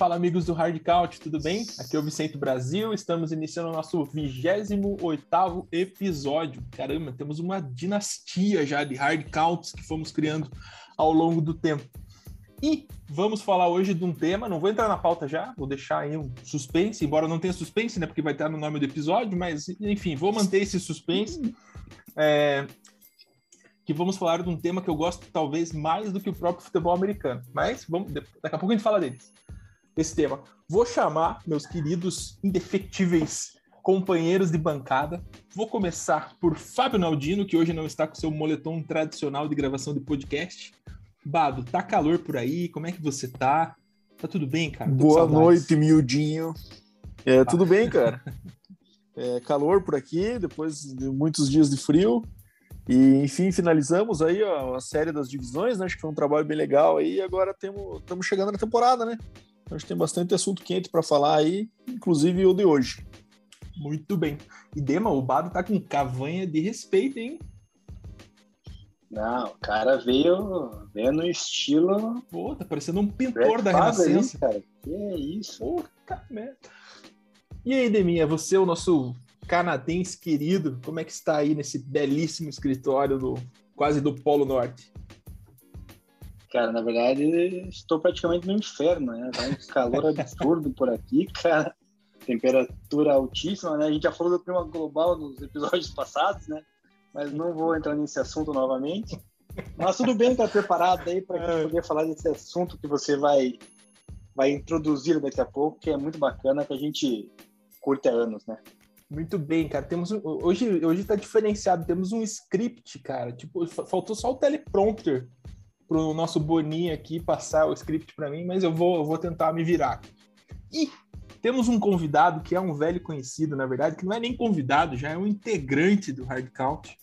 Fala amigos do Hard Count, tudo bem? Aqui é o Vicente Brasil, estamos iniciando o nosso 28º episódio. Caramba, temos uma dinastia já de Hard Counts que fomos criando ao longo do tempo. E vamos falar hoje de um tema, não vou entrar na pauta já, vou deixar aí um suspense, embora não tenha suspense, né, porque vai estar no nome do episódio, mas enfim, vou manter esse suspense. É, que vamos falar de um tema que eu gosto talvez mais do que o próprio futebol americano. Mas vamos, daqui a pouco a gente fala deles esse tema. Vou chamar meus queridos indefectíveis companheiros de bancada. Vou começar por Fábio Naldino, que hoje não está com seu moletom tradicional de gravação de podcast. Bado, tá calor por aí? Como é que você tá? Tá tudo bem, cara? Tô Boa noite, miudinho. É, tudo bem, cara. É, calor por aqui, depois de muitos dias de frio. E, enfim, finalizamos aí ó, a série das divisões, né? Acho que foi um trabalho bem legal aí. E agora estamos chegando na temporada, né? A gente tem bastante assunto quente para falar aí, inclusive o de hoje. Muito bem. E Dema, o Bado tá com cavanha de respeito, hein? Não, o cara veio, veio no estilo. Pô, tá parecendo um pintor da Renascença. Aí, cara. Que é isso? Puta merda. E aí, Deminha, você, o nosso canadense querido, como é que está aí nesse belíssimo escritório do quase do Polo Norte? Cara, na verdade, estou praticamente no inferno, né? Tá um calor absurdo por aqui, cara. Temperatura altíssima, né? A gente já falou do clima global nos episódios passados, né? Mas não vou entrar nesse assunto novamente. Mas tudo bem, tá preparado aí para é. poder falar desse assunto que você vai vai introduzir daqui a pouco, que é muito bacana, que a gente curte há anos, né? Muito bem, cara. Temos hoje hoje tá diferenciado. Temos um script, cara. Tipo, faltou só o teleprompter para o nosso Boninho aqui passar o script para mim, mas eu vou, eu vou tentar me virar. E temos um convidado que é um velho conhecido, na verdade, que não é nem convidado, já é um integrante do Hard Count,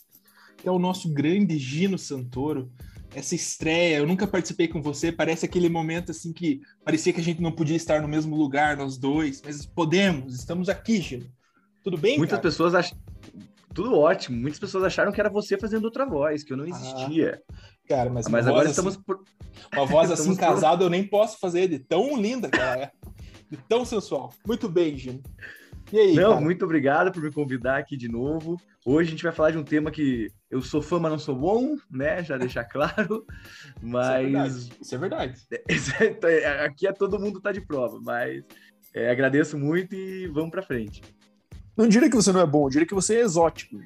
que é o nosso grande Gino Santoro. Essa estreia, eu nunca participei com você, parece aquele momento assim que parecia que a gente não podia estar no mesmo lugar, nós dois, mas podemos, estamos aqui, Gino. Tudo bem? Muitas cara? pessoas acham. Tudo ótimo. Muitas pessoas acharam que era você fazendo outra voz, que eu não ah. existia. Ah. Cara, mas, mas agora assim, estamos por... Uma voz assim casada por... eu nem posso fazer de tão linda que ela é. De tão sensual. Muito bem, Gino. E aí? Não, cara? muito obrigado por me convidar aqui de novo. Hoje a gente vai falar de um tema que eu sou fã, mas não sou bom, né? Já deixar claro. Mas. Isso é verdade. Isso é verdade. É, aqui é todo mundo tá de prova, mas é, agradeço muito e vamos para frente. Não diria que você não é bom, eu diria que você é exótico.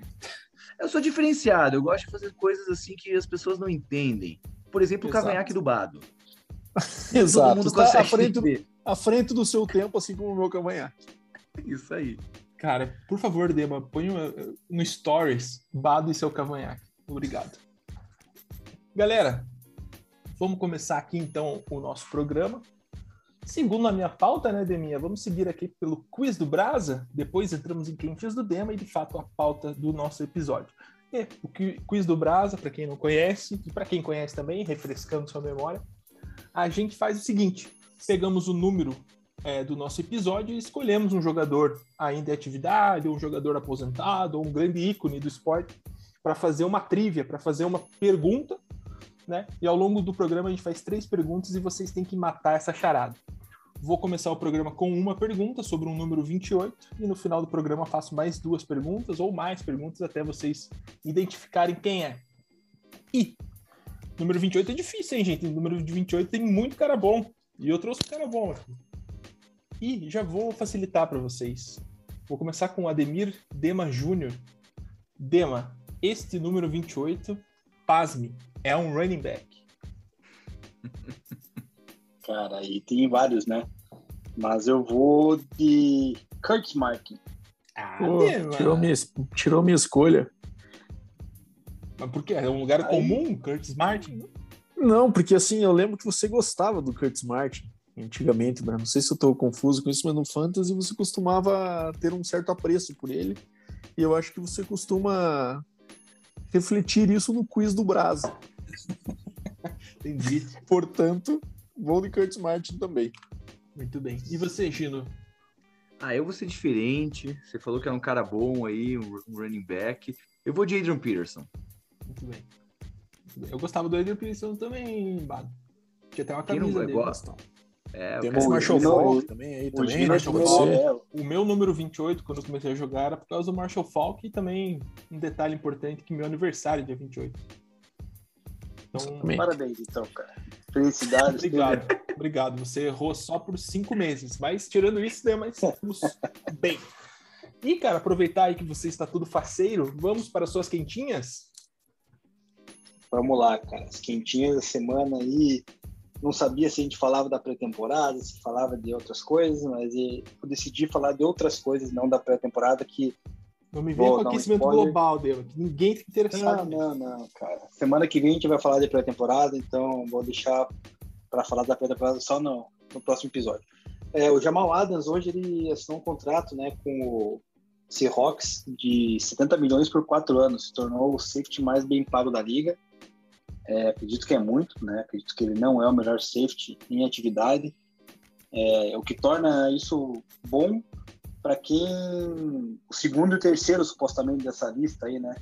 Eu sou diferenciado, eu gosto de fazer coisas assim que as pessoas não entendem. Por exemplo, o cavanhaque do Bado. Exato. Todo mundo está à frente, à frente do seu tempo, assim como o meu cavanhaque. Isso aí. Cara, por favor, Dema, põe no Stories Bado e seu cavanhaque. Obrigado. Galera, vamos começar aqui então o nosso programa. Segundo a minha pauta, né, Deminha, vamos seguir aqui pelo quiz do Brasa, depois entramos em clientes do Dema e, de fato, a pauta do nosso episódio. E o quiz do Brasa, para quem não conhece, e para quem conhece também, refrescando sua memória, a gente faz o seguinte, pegamos o número é, do nosso episódio e escolhemos um jogador ainda em atividade, ou um jogador aposentado, ou um grande ícone do esporte, para fazer uma trivia, para fazer uma pergunta né? E ao longo do programa a gente faz três perguntas e vocês têm que matar essa charada. Vou começar o programa com uma pergunta sobre um número 28 e no final do programa faço mais duas perguntas ou mais perguntas até vocês identificarem quem é. E número 28 é difícil, hein, gente? Número de 28 tem muito cara bom e eu trouxe um cara bom aqui. E já vou facilitar para vocês. Vou começar com o Ademir Dema Júnior. Dema, este número 28, pasme, é um running back. Cara, aí tem vários, né? Mas eu vou de Kurt Martin. Ah, Pô, tirou, minha, tirou minha escolha. Mas por quê? É um lugar aí... comum, Curtis Martin? Não, porque assim, eu lembro que você gostava do Curtis Martin antigamente, né? Não sei se eu tô confuso com isso, mas no Fantasy você costumava ter um certo apreço por ele. E eu acho que você costuma refletir isso no quiz do Brasa. Entendi. Portanto, vou de Curtis Martin também. Muito bem. E você, Gino? Ah, eu vou ser diferente. Você falou que era um cara bom aí, um running back. Eu vou de Adrian Peterson. Muito bem. Eu gostava do Adrian Peterson também, Bado. Tinha até uma camisa não dele. Gosta. É, Temos o Marshall Falk também aí também, né? É, O meu número 28, quando eu comecei a jogar, era por causa do Marshall Falk e também um detalhe importante que meu aniversário é dia 28. Então, Exatamente. Parabéns, então, cara. Felicidades. obrigado. Obrigado. Você errou só por cinco meses. Mas tirando isso, né, mas estamos bem. E, cara, aproveitar aí que você está tudo faceiro, vamos para suas quentinhas? Vamos lá, cara. As quentinhas da semana aí. Não sabia se a gente falava da pré-temporada, se falava de outras coisas, mas eu decidi falar de outras coisas, não da pré-temporada, que Não me venha com aquecimento spoiler. global, Dema, que ninguém Não, interessado. nisso. não, não, cara. Semana que vem a gente vai falar de pré-temporada, então vou deixar para falar da pré-temporada só no, no próximo episódio. É, o Jamal Adams hoje ele assinou um contrato, né, com o Seahawks de 70 milhões por quatro anos, se tornou o safety mais bem pago da liga. É, acredito que é muito, né? Acredito que ele não é o melhor safety em atividade, é, o que torna isso bom para quem o segundo e o terceiro supostamente dessa lista aí, né?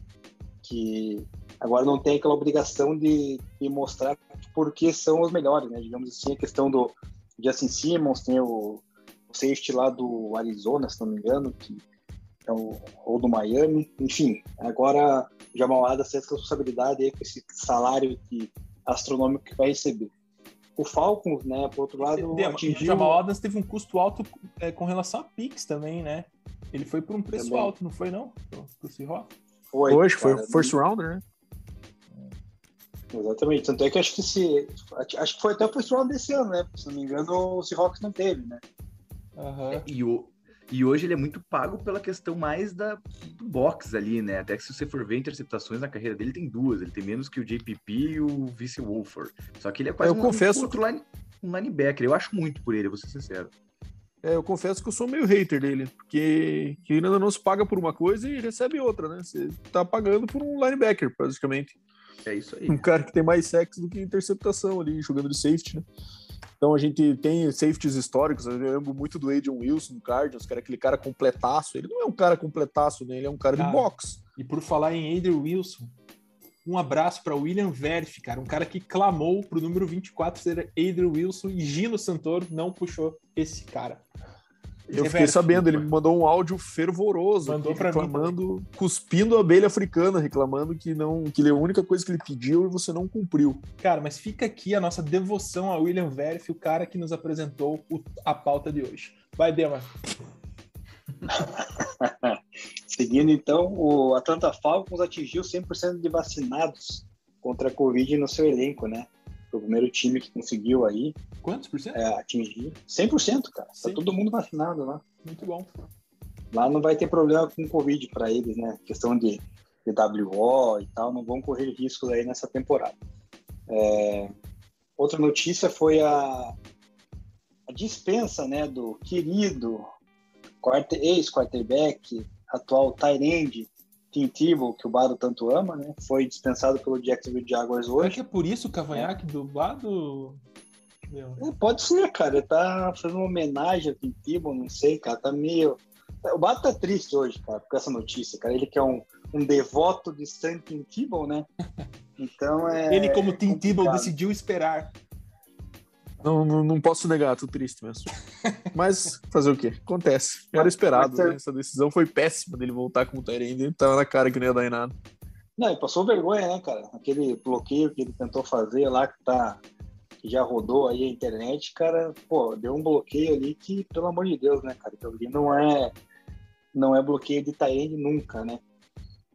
Que agora não tem aquela obrigação de, de mostrar por que são os melhores, né? Digamos assim, a questão do Justin Simmons, tem o, o safety lá do Arizona, se não me engano, que é o, ou do Miami, enfim, agora o Jamal Adams tem essa responsabilidade aí com esse salário que, astronômico que vai receber. O Falcons, né, por outro lado, Dema, O atingiu... Jamal Adams teve um custo alto é, com relação a Pix também, né? Ele foi por um preço Também. alto, não foi não? Pro, pro Seahawks? Foi, Hoje foi cara, o first rounder, né? Exatamente. Tanto é que acho que se. Acho que foi até o first round desse ano, né? Se não me engano, o Seahawks não teve, né? Aham. E, o, e hoje ele é muito pago pela questão mais da, do box ali, né? Até que se você for ver interceptações na carreira dele, tem duas. Ele tem menos que o JPP e o Vice Wolford. Só que ele é quase Eu um, confesso- outro line, um linebacker. Eu acho muito por ele, vou ser sincero. É, eu confesso que eu sou meio hater dele, porque que ainda não se paga por uma coisa e recebe outra, né? Você tá pagando por um linebacker, praticamente. É isso aí. Um cara que tem mais sexo do que interceptação ali, jogando de safety, né? Então a gente tem safeties históricos, eu lembro muito do Adrian Wilson no Cardinals, que era aquele cara completaço. Ele não é um cara completaço, né? Ele é um cara Cara. de box. E por falar em Adrian Wilson, um abraço para William Verf, cara, um cara que clamou pro número 24 ser Adrian Wilson e Gino Santoro não puxou esse cara. Eu fiquei sabendo, ele me mandou um áudio fervoroso, Mandou pra mim reclamando, cuspindo a abelha africana, reclamando que não, que a única coisa que ele pediu e você não cumpriu. Cara, mas fica aqui a nossa devoção a William Verf, o cara que nos apresentou o- a pauta de hoje. Vai, Dema. Seguindo, então, o Atlanta Falcons atingiu 100% de vacinados contra a Covid no seu elenco, né? Foi o primeiro time que conseguiu aí Quantos por cento? é, atingir 100%, cara. Tá Sim. todo mundo vacinado lá. Muito bom. Lá não vai ter problema com Covid para eles, né? Questão de, de WO e tal, não vão correr riscos aí nessa temporada. É, Outra notícia foi a, a dispensa, né, do querido quarter- ex-quarterback, atual end, Tim Tebow, que o Bado tanto ama, né? Foi dispensado pelo Jacksonville Jaguars Será hoje. que é por isso o cavanhaque do? Meu, É, Pode ser, cara. Ele tá fazendo uma homenagem ao Tim Tebow, não sei, cara. Tá meio. O Bato tá triste hoje, cara, com essa notícia, cara. Ele que é um, um devoto de Sam Tim Tebow, né? Então é. Ele, como Tim Tebow, decidiu esperar. Não, não, não posso negar, tô triste mesmo. Mas fazer o quê? Acontece. Era esperado, né? Essa decisão foi péssima dele voltar como Tyrande. Tava na cara que não ia dar em nada. Não, ele passou vergonha, né, cara? Aquele bloqueio que ele tentou fazer lá, que tá. Que já rodou aí a internet, cara, pô, deu um bloqueio ali que, pelo amor de Deus, né, cara? Ali não é. Não é bloqueio de Taende nunca, né?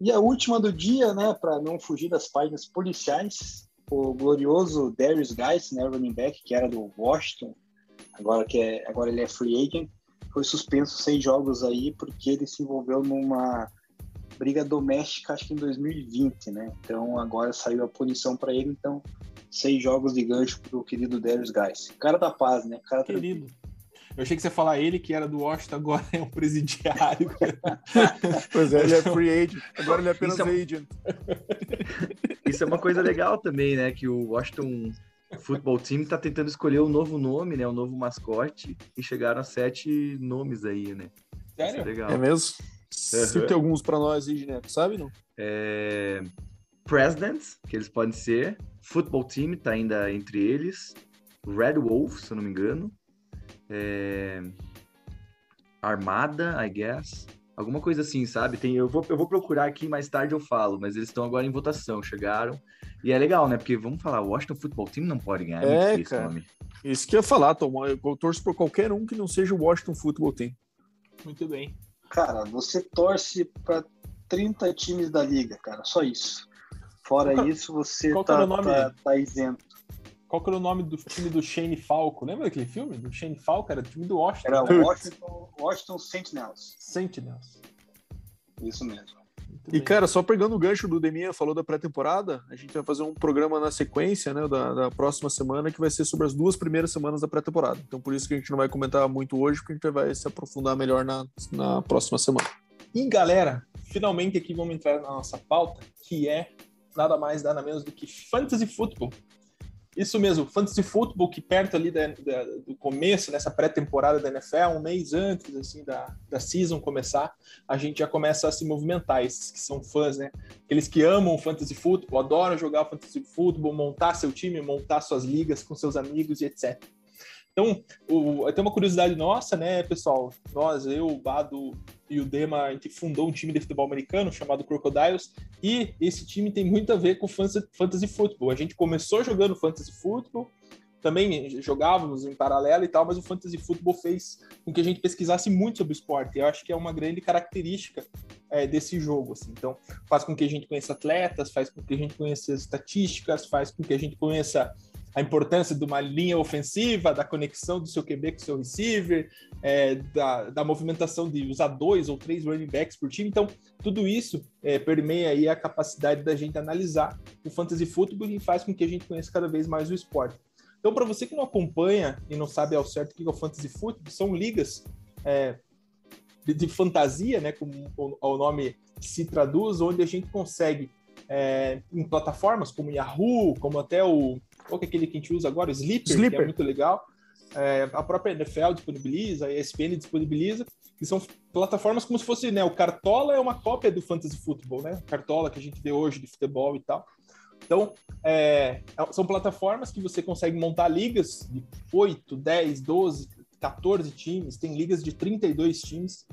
E a última do dia, né, para não fugir das páginas policiais, o glorioso Darius Guys, né, running back, que era do Washington, agora, que é, agora ele é free agent, foi suspenso seis jogos aí porque ele se envolveu numa briga doméstica, acho que em 2020, né? Então agora saiu a punição para ele, então seis jogos de gancho pro querido Darius Guys. Cara da paz, né? Cara Querido. Eu achei que você ia falar ele, que era do Washington, agora é um presidiário. Pois é, ele é free agent. Agora ele é apenas Isso é agent. Isso é uma coisa legal também, né? Que o Washington Football Team tá tentando escolher um novo nome, né? Um novo mascote. E chegaram a sete nomes aí, né? É Sério? legal. É mesmo? Cite alguns pra nós aí, Gineco, sabe não? É... Presidents, que eles podem ser. Football Team tá ainda entre eles. Red Wolf, se eu não me engano. é, Armada, I guess. Alguma coisa assim, sabe? Tem, eu, vou, eu vou procurar aqui, mais tarde eu falo, mas eles estão agora em votação, chegaram. E é legal, né? Porque vamos falar, o Washington Football Team não pode ganhar. É, é difícil, cara. Nome. Isso que eu ia falar, Tom. Eu torço por qualquer um que não seja o Washington Football Team. Muito bem. Cara, você torce para 30 times da liga, cara, só isso. Fora qual, isso, você tá, nome, tá, tá isento. Qual que era o nome do time do Shane Falco? Lembra daquele filme? Do Shane Falco? Era o time do Washington. Era o Washington, Washington Sentinels. Sentinels. Isso mesmo. e, cara, só pegando o gancho do Deminha, falou da pré-temporada, a gente vai fazer um programa na sequência, né, da, da, próxima semana, que vai ser sobre as duas primeiras semanas da pré-temporada. Então, por isso que a gente não vai comentar muito hoje, porque a gente vai se aprofundar melhor na, na próxima semana. E, galera, finalmente aqui vamos entrar na nossa pauta, que é nada mais, nada menos do que Fantasy Football. Isso mesmo, Fantasy Football, que perto ali da, da, do começo, nessa pré-temporada da NFL, um mês antes assim da, da season começar, a gente já começa a se movimentar, esses que são fãs, né? Aqueles que amam Fantasy Football, adoram jogar Fantasy Football, montar seu time, montar suas ligas com seus amigos e etc. Então, o, tem uma curiosidade nossa, né, pessoal? Nós, eu, o Bado e o Dema, a gente fundou um time de futebol americano chamado Crocodiles, e esse time tem muito a ver com fantasy, fantasy football. A gente começou jogando fantasy football, também jogávamos em paralelo e tal, mas o fantasy football fez com que a gente pesquisasse muito sobre o esporte. Eu acho que é uma grande característica é, desse jogo. Assim. Então, faz com que a gente conheça atletas, faz com que a gente conheça estatísticas, faz com que a gente conheça a importância de uma linha ofensiva, da conexão do seu QB com o seu receiver, é, da, da movimentação de usar dois ou três running backs por time. Então, tudo isso é, permeia aí a capacidade da gente analisar o fantasy football e faz com que a gente conheça cada vez mais o esporte. Então, para você que não acompanha e não sabe ao certo o que é o fantasy football, são ligas é, de, de, fantasia, né, como o, nome se traduz, onde a gente consegue é, em plataformas como Yahoo, como até o qual que é aquele que a gente usa agora? Sleeper, Sleeper. que é muito legal. É, a própria NFL disponibiliza, a ESPN disponibiliza, que são plataformas como se fosse, né, o Cartola é uma cópia do Fantasy Football, né? Cartola que a gente vê hoje de futebol e tal. Então, é, é são plataformas que você consegue montar ligas de 8, 10, 12, 14 times, tem ligas de 32 times,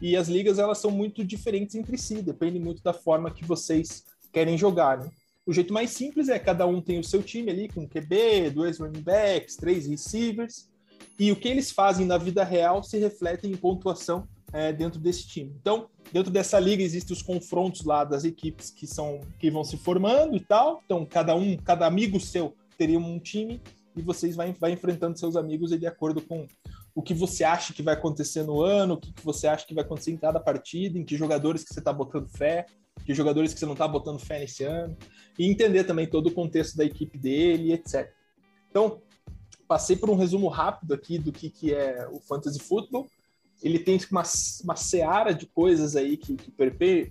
e as ligas elas são muito diferentes entre si, depende muito da forma que vocês querem jogar, né? O jeito mais simples é cada um tem o seu time ali com QB, dois running backs, três receivers, e o que eles fazem na vida real se reflete em pontuação é, dentro desse time. Então, dentro dessa liga existem os confrontos lá das equipes que são que vão se formando e tal. Então, cada um, cada amigo seu teria um time e vocês vai, vai enfrentando seus amigos de acordo com o que você acha que vai acontecer no ano, o que, que você acha que vai acontecer em cada partida, em que jogadores que você está botando fé de jogadores que você não está botando fé nesse ano, e entender também todo o contexto da equipe dele, etc. Então, passei por um resumo rápido aqui do que, que é o Fantasy Football. Ele tem uma, uma seara de coisas aí que, que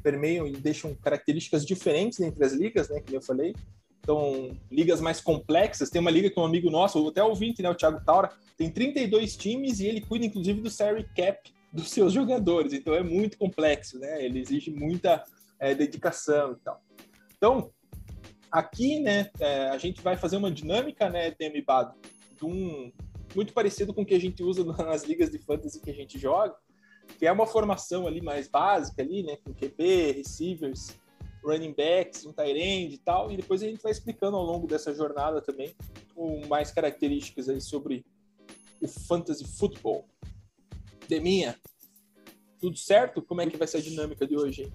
permeiam e deixam características diferentes entre as ligas, né, que eu falei. Então, ligas mais complexas. Tem uma liga que um amigo nosso, até ouvinte, né, o Thiago Taura, tem 32 times e ele cuida, inclusive, do salary cap dos seus jogadores. Então, é muito complexo, né? Ele exige muita é, dedicação e tal. Então, aqui, né, é, a gente vai fazer uma dinâmica, né, Demi Bado, de um, muito parecido com o que a gente usa nas ligas de fantasy que a gente joga, que é uma formação ali mais básica ali, né, com QB, receivers, running backs, um tight end e tal, e depois a gente vai explicando ao longo dessa jornada também com mais características aí sobre o fantasy football. Deminha, tudo certo? Como é que vai ser a dinâmica de hoje? Hein?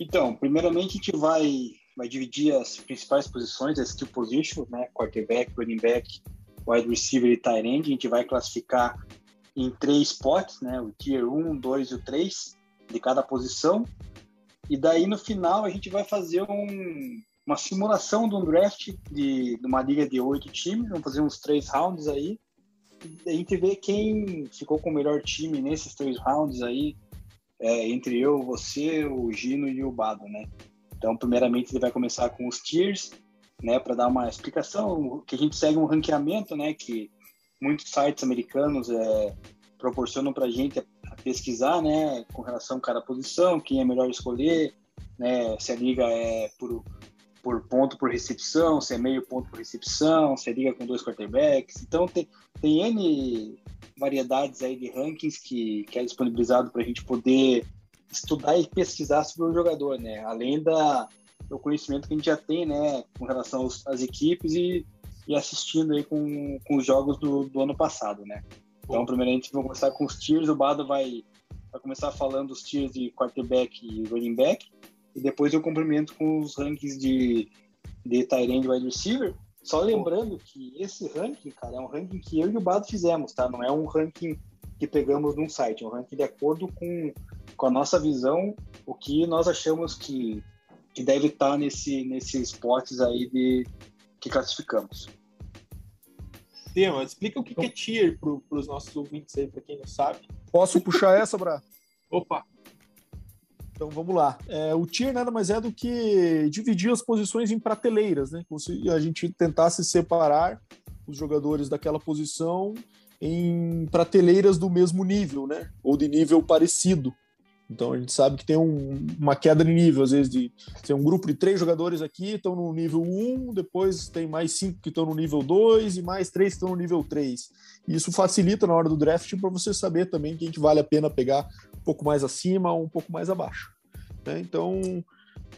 Então, primeiramente a gente vai, vai dividir as principais posições, as skill position, né? Quarterback, running back, wide receiver e tight end. A gente vai classificar em três spots, né? O tier 1, 2 e o 3 de cada posição. E daí no final a gente vai fazer um, uma simulação de um draft de, de uma liga de oito times. Vamos fazer uns três rounds aí. A gente vê quem ficou com o melhor time nesses três rounds aí, é, entre eu, você, o Gino e o Bado, né? Então, primeiramente, ele vai começar com os tiers, né, para dar uma explicação, que a gente segue um ranqueamento, né, que muitos sites americanos é, proporcionam para a gente pesquisar, né, com relação a cada posição, quem é melhor escolher, né, se a liga é por, por ponto por recepção, se é meio ponto por recepção, se é liga com dois quarterbacks. Então tem, tem N variedades aí de rankings que, que é disponibilizado para a gente poder estudar e pesquisar sobre o jogador, né? Além da, do conhecimento que a gente já tem, né, com relação aos, às equipes e, e assistindo aí com, com os jogos do, do ano passado, né? Então, primeiramente, vamos começar com os tiers. O Bado vai, vai começar falando os tiers de quarterback e running back. E depois eu cumprimento com os rankings de, de tight end e wide receiver. Só lembrando que esse ranking, cara, é um ranking que eu e o Bado fizemos, tá? Não é um ranking que pegamos num site, é um ranking de acordo com, com a nossa visão, o que nós achamos que, que deve estar nesse, nesses potes aí de, que classificamos. Tema, explica o que, que é tier para os nossos ouvintes aí, para quem não sabe. Posso puxar essa, Bra? Opa! Então vamos lá. É, o tier nada mais é do que dividir as posições em prateleiras, né? Como se a gente tentasse separar os jogadores daquela posição em prateleiras do mesmo nível, né? Ou de nível parecido. Então a gente sabe que tem um, uma queda de nível, às vezes de tem um grupo de três jogadores aqui, estão no nível 1, depois tem mais cinco que estão no nível 2 e mais três que estão no nível 3. E isso facilita na hora do draft para você saber também quem que vale a pena pegar um pouco mais acima ou um pouco mais abaixo. Né? Então,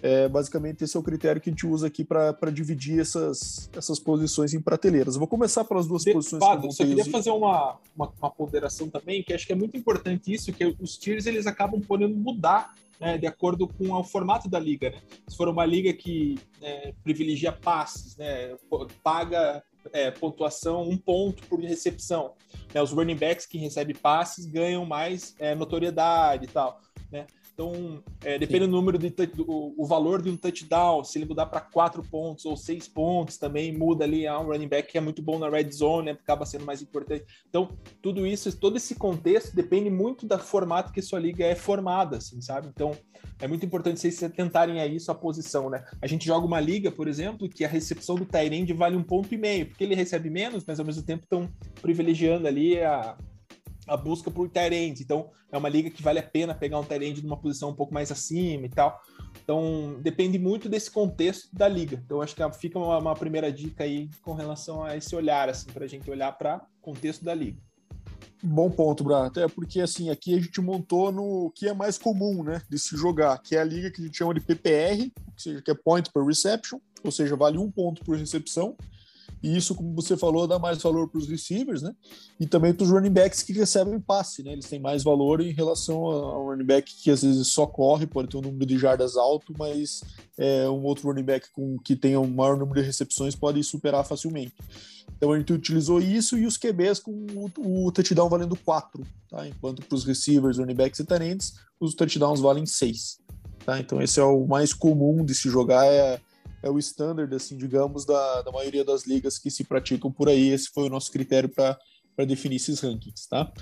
é, basicamente, esse é o critério que a gente usa aqui para dividir essas, essas posições em prateleiras. Eu vou começar pelas duas De, posições. Fado, que só queria fazer uma, uma, uma, ponderação também, que acho que é muito importante isso, que os tiers eles acabam podendo mudar né, de acordo com o formato da liga. Né? Se for uma liga que é, privilegia passes, né, paga é, pontuação um ponto por recepção. Né? Os running backs que recebem passes ganham mais é, notoriedade e tal. Né? Então, é, depende do número de do, o valor de um touchdown, se ele mudar para quatro pontos ou seis pontos, também muda ali a um running back que é muito bom na red zone, né, acaba sendo mais importante. Então, tudo isso, todo esse contexto depende muito do formato que sua liga é formada, assim, sabe? Então, é muito importante vocês tentarem a isso a posição, né? A gente joga uma liga, por exemplo, que a recepção do Tyrande vale um ponto e meio, porque ele recebe menos, mas ao mesmo tempo estão privilegiando ali a, a busca por Tyrande. Então, é uma liga que vale a pena pegar um Tyrande numa posição um pouco mais acima e tal. Então, depende muito desse contexto da liga. Então, acho que fica uma, uma primeira dica aí com relação a esse olhar, assim, para a gente olhar para contexto da liga. Bom ponto, Bra. Até porque, assim, aqui a gente montou no que é mais comum, né, de se jogar, que é a liga que a gente chama de PPR, ou seja, que é Point per Reception, ou seja, vale um ponto por recepção. E isso, como você falou, dá mais valor para os receivers, né? E também para os running backs que recebem passe, né? Eles têm mais valor em relação ao running back que às vezes só corre, pode ter um número de jardas alto, mas é, um outro running back com, que tenha um maior número de recepções pode superar facilmente. Então a gente utilizou isso e os QBs com o, o touchdown valendo 4, tá? Enquanto para os receivers, running backs e tenentes, os touchdowns valem 6. Tá? Então esse é o mais comum de se jogar, é é o standard, assim, digamos, da, da maioria das ligas que se praticam por aí. Esse foi o nosso critério para definir esses rankings, tá?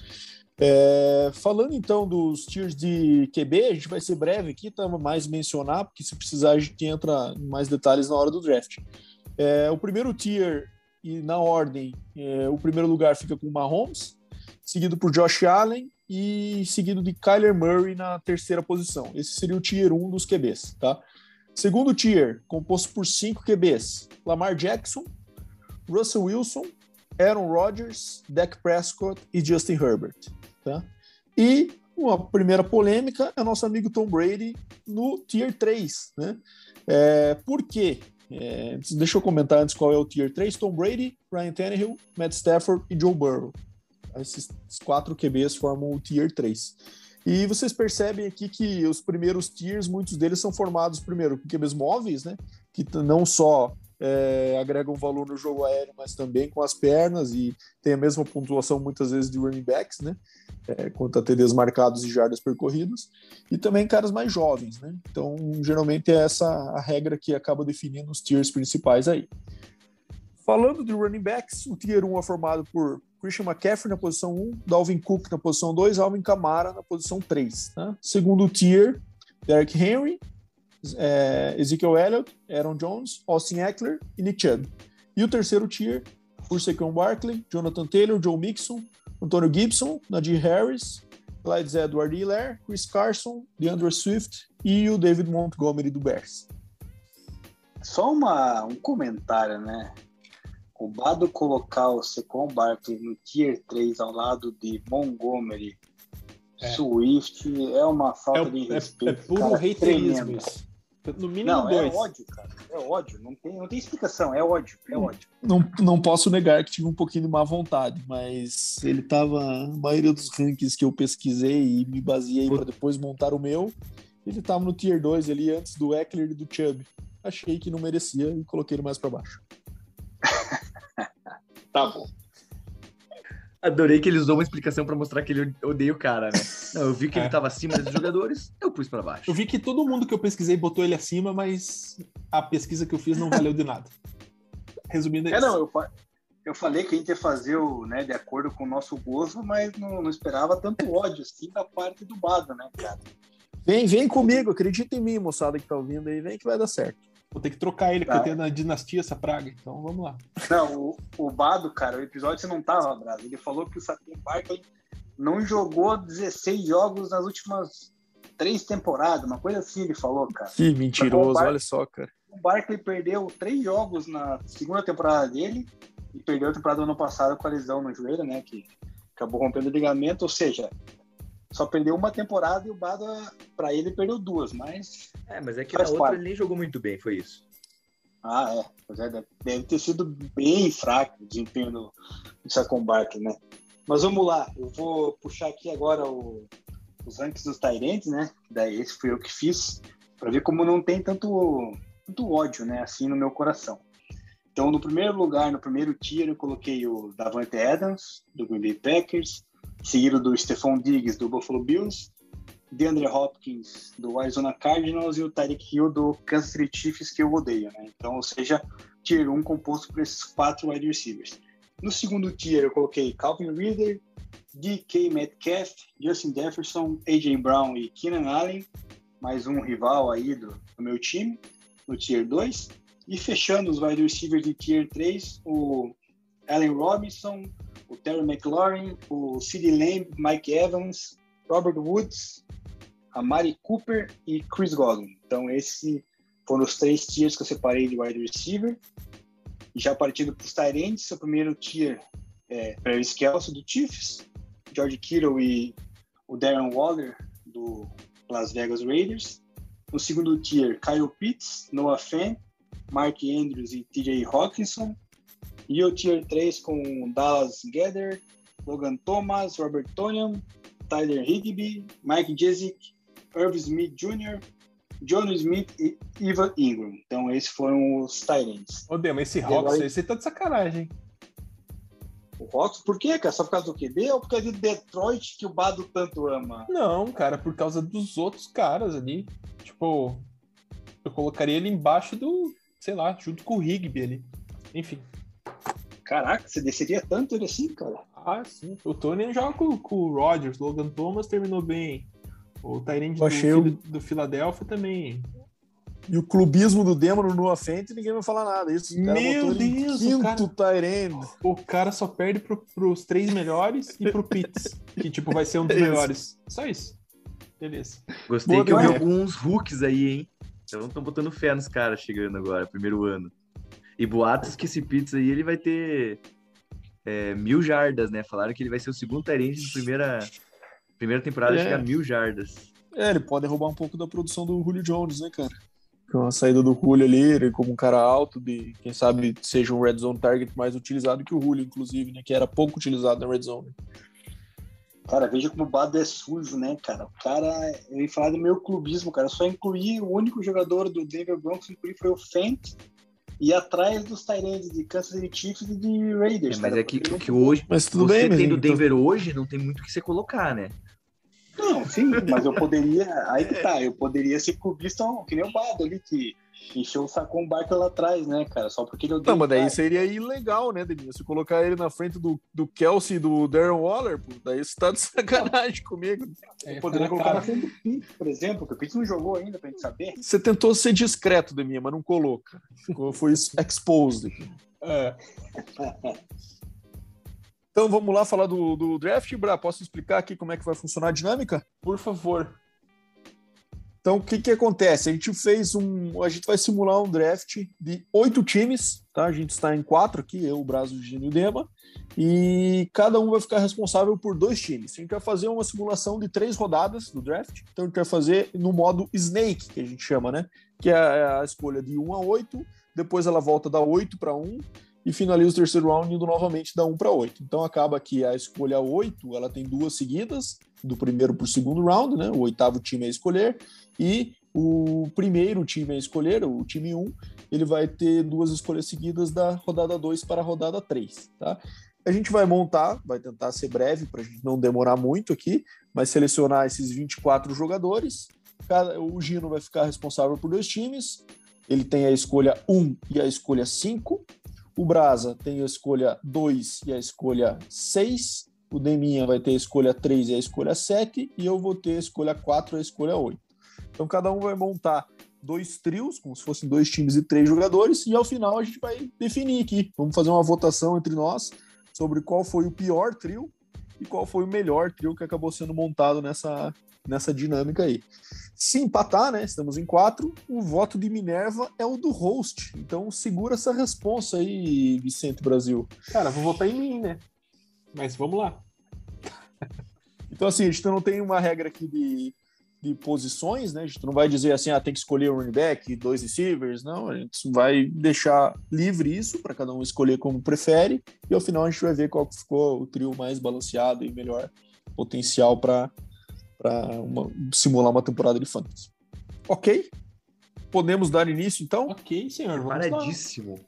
É, falando então dos tiers de QB, a gente vai ser breve aqui, tá? Mais mencionar, porque se precisar a gente entra em mais detalhes na hora do draft. É, o primeiro tier, e na ordem, é, o primeiro lugar fica com o Mahomes, seguido por Josh Allen e seguido de Kyler Murray na terceira posição. Esse seria o tier 1 dos QBs, tá? Segundo tier, composto por cinco QBs: Lamar Jackson, Russell Wilson, Aaron Rodgers, Dak Prescott e Justin Herbert. Tá? E uma primeira polêmica é nosso amigo Tom Brady no tier 3. Né? É, por quê? É, deixa eu comentar antes qual é o tier 3. Tom Brady, Ryan Tannehill, Matt Stafford e Joe Burrow. Esses quatro QBs formam o tier 3. E vocês percebem aqui que os primeiros tiers, muitos deles são formados primeiro com QBs móveis, né? Que não só é, agregam valor no jogo aéreo, mas também com as pernas e tem a mesma pontuação muitas vezes de running backs, né? É, quanto a TDs marcados e jardas percorridas, e também caras mais jovens, né? Então, geralmente é essa a regra que acaba definindo os tiers principais aí. Falando de running backs, o tier 1 é formado por Christian McCaffrey na posição 1, Dalvin Cook na posição 2, Alvin Kamara na posição 3. Tá? Segundo tier, Derek Henry, é, Ezekiel Elliott, Aaron Jones, Austin Eckler e Nick Chubb. E o terceiro tier, por Saquon Barkley, Jonathan Taylor, Joe Mixon, Antonio Gibson, Nadir Harris, Clyde Edward Hiller, Chris Carson, DeAndre Swift e o David Montgomery do Bears. Só uma, um comentário, né? O Bado colocar o Secon Barkley no Tier 3 ao lado de Montgomery, É. Swift, é uma falta É, de é- respeito. é puro cara, haterismo tremenda. isso. No mínimo Não, é dois. ódio, cara. É ódio. Não tem, não tem explicação. É ódio. É ódio. Não, não posso negar que tive um pouquinho de má vontade, mas ele tava. A maioria dos rankings que eu pesquisei e me baseei para depois montar o meu, ele tava no Tier 2 ali antes do Eckler e do Chubb. Achei que não merecia e coloquei ele mais para baixo. Tá bom. Adorei que ele usou uma explicação pra mostrar que ele odeia o cara, né? Não, eu vi que É. ele tava acima desses jogadores, eu pus pra baixo. Eu vi que todo mundo que eu pesquisei botou ele acima, mas a pesquisa que eu fiz não valeu de nada. Resumindo, é É, isso. não, eu, eu falei que a gente ia fazer o, né, de acordo com o nosso gosto, mas não, não esperava tanto ódio assim da parte do Bado, né, cara? Vem, vem comigo, acredita em mim, moçada que tá ouvindo aí, vem que vai dar certo. Vou ter que trocar ele, porque Tá. eu tenho na dinastia essa praga. Então vamos lá. Não, o, o Bado, cara, o episódio você não tava, Brado. Ele falou que o Saquon Barkley não jogou 16 jogos nas últimas três temporadas, uma coisa assim ele falou, cara. Que mentiroso, Bar- olha só, cara. O Barkley perdeu três jogos na segunda temporada dele e perdeu a temporada do ano passado com a lesão no joelho, né? Que acabou rompendo o ligamento, ou seja, só perdeu uma temporada e o Bado, pra ele, perdeu duas, mas. É, mas é que Faz na outra ele nem jogou muito bem, foi isso. Ah, é. Pois é, deve- ter sido bem fraco o desempenho do, do Saquon Barkley, né? Mas vamos lá, eu vou puxar aqui agora o- os rankings dos Tyrants, né? Daí esse fui eu que fiz, para ver como não tem tanto, tanto ódio, né? Assim no meu coração. Então, no primeiro lugar, no primeiro tier, eu coloquei o Davante Adams, do Green Bay Packers, seguido do Stephon Diggs, do Buffalo Bills, DeAndre Hopkins, do Arizona Cardinals, e o Tyreek Hill, do Kansas City Chiefs, que eu odeio, né? Então, ou seja, tier 1 composto por esses quatro wide receivers. No segundo tier, eu coloquei Calvin Ridley, DK Metcalf, Justin Jefferson, AJ Brown e Keenan Allen, mais um rival aí do, do meu time, no tier 2. E fechando os wide receivers de tier 3, o Allen Robinson, o Terry McLaurin, o CeeDee Lamb, Mike Evans, Robert Woods, a Mari Cooper e Chris Godwin. Então, esses foram os três tiers que eu separei de wide receiver. Já partindo para os Tyrants, o primeiro tier é Travis Kelce, do Chiefs, George Kittle e o Darren Waller, do Las Vegas Raiders. No segundo tier, Kyle Pitts, Noah Fant, Mark Andrews e TJ Hawkinson. E o tier 3 com Dallas Gather, Logan Thomas, Robert Tonian, Tyler Higby, Mike Jessic, Irv Smith Jr., John Smith e Ivan Ingram. Então, esses foram os Tyrants. Ô, Dema, esse Hawks, esse tá de sacanagem? O Hawks, por quê, cara? Só por causa do QB ou por causa de Detroit que o Bado tanto ama? Não, cara, por causa dos outros caras ali. Tipo, eu colocaria ele embaixo do, sei lá, junto com o Rigby ali. Enfim. Caraca, você desceria tanto ele assim, cara? Ah, sim. O Tony joga com, com o Rodgers. Logan Thomas terminou bem. O Tyrande do, o- do Philadelphia também. E o clubismo do Demo no Fent, ninguém vai falar nada. Isso, o cara Meu Deus, o quinto cara- Tyrande. O cara só perde pro, pros três melhores e pro Pitts, que tipo vai ser um dos Isso. melhores. Só isso. Beleza. Gostei Boa que eu vi alguns hooks aí, hein? Então estão botando fé nos caras chegando agora, primeiro ano. E boatos que esse Pizza aí ele vai ter é, mil jardas, né? Falaram que ele vai ser o segundo Tyrande de primeira, primeira temporada a É. chegar a mil jardas. É, ele pode roubar um pouco da produção do Julio Jones, né, cara? Com a saída do Julio ali, ele como um cara alto, de quem sabe seja um red zone target mais utilizado que o Julio, inclusive, né? Que era pouco utilizado na red zone. Cara, veja como o Bado é sujo, né, cara? O cara, eu ia falar do meu clubismo, cara. Eu só incluí o único jogador do Denver Broncos que incluí foi o Fent. E atrás dos Tyrants de Kansas City Chiefs e de Raiders. É, mas cara, é que, porque que hoje, Mas tudo você bem, tendo o então- Denver hoje, não tem muito o que você colocar, né? Não, sim, mas eu poderia. Aí que tá, eu poderia ser clubista que nem o Bado ali, que encheu o saco um barco lá atrás, né, cara? Só porque ele odeia Não, mas daí cara. seria ilegal, né, Deninho? Se colocar ele na frente do, do Kelsey e do Darren Waller, pô, daí você tá de sacanagem comigo. É, poderia na colocar cara. Tá sendo o Pitts, por exemplo, que o Pitts não jogou ainda pra gente saber. Você tentou ser discreto, Deminha, mas não colou, cara. Ficou- Foi exposed. É, Então vamos lá falar do, do draft, Bra. Posso explicar aqui como é que vai funcionar a dinâmica? por favor. Então, o que, que acontece? A gente fez um. A gente vai simular um draft de oito times, tá? A gente está em quatro aqui, eu, o Brasil, o Gino e o Dema, e cada um vai ficar responsável por dois times. A gente vai fazer uma simulação de três rodadas do draft. Então, a gente vai fazer no modo Snake, que a gente chama, né? Que é a escolha de 1 a 8, depois ela volta da 8 para 1 e finaliza o terceiro round indo novamente da 1 para 8. Então acaba que a escolha 8 ela tem duas seguidas, do primeiro para o segundo round, né? O oitavo time a escolher, e o primeiro time a escolher, o time 1, ele vai ter duas escolhas seguidas da rodada 2 para a rodada 3, tá? A gente vai montar, vai tentar ser breve para a gente não demorar muito aqui, mas selecionar esses 24 jogadores. O Gino vai ficar responsável por dois times. Ele tem a escolha 1 e a escolha 5. O Brasa tem a escolha 2 e a escolha 6. O Deminha vai ter a escolha 3 e a escolha 7. E eu vou ter a escolha 4 e a escolha 8. Então cada um vai montar dois trios, como se fossem dois times e três jogadores, e ao final a gente vai definir aqui. Vamos fazer uma votação entre nós sobre qual foi o pior trio e qual foi o melhor trio que acabou sendo montado nessa, nessa dinâmica aí. Se empatar, né? Estamos em quatro. O voto de Minerva é o do host. Então segura essa resposta aí, Vicente Brasil. Cara, vou votar em mim, né? Mas vamos lá. então, assim, a gente não tem uma regra aqui de, de posições, né? A gente não vai dizer assim, ah, tem que escolher um running back, dois receivers, não. A gente vai deixar livre isso para cada um escolher como prefere. E ao final a gente vai ver qual ficou o trio mais balanceado e melhor potencial para para simular uma temporada de fantasy. Ok? Podemos dar início, então? Ok, senhor. Paradíssimo.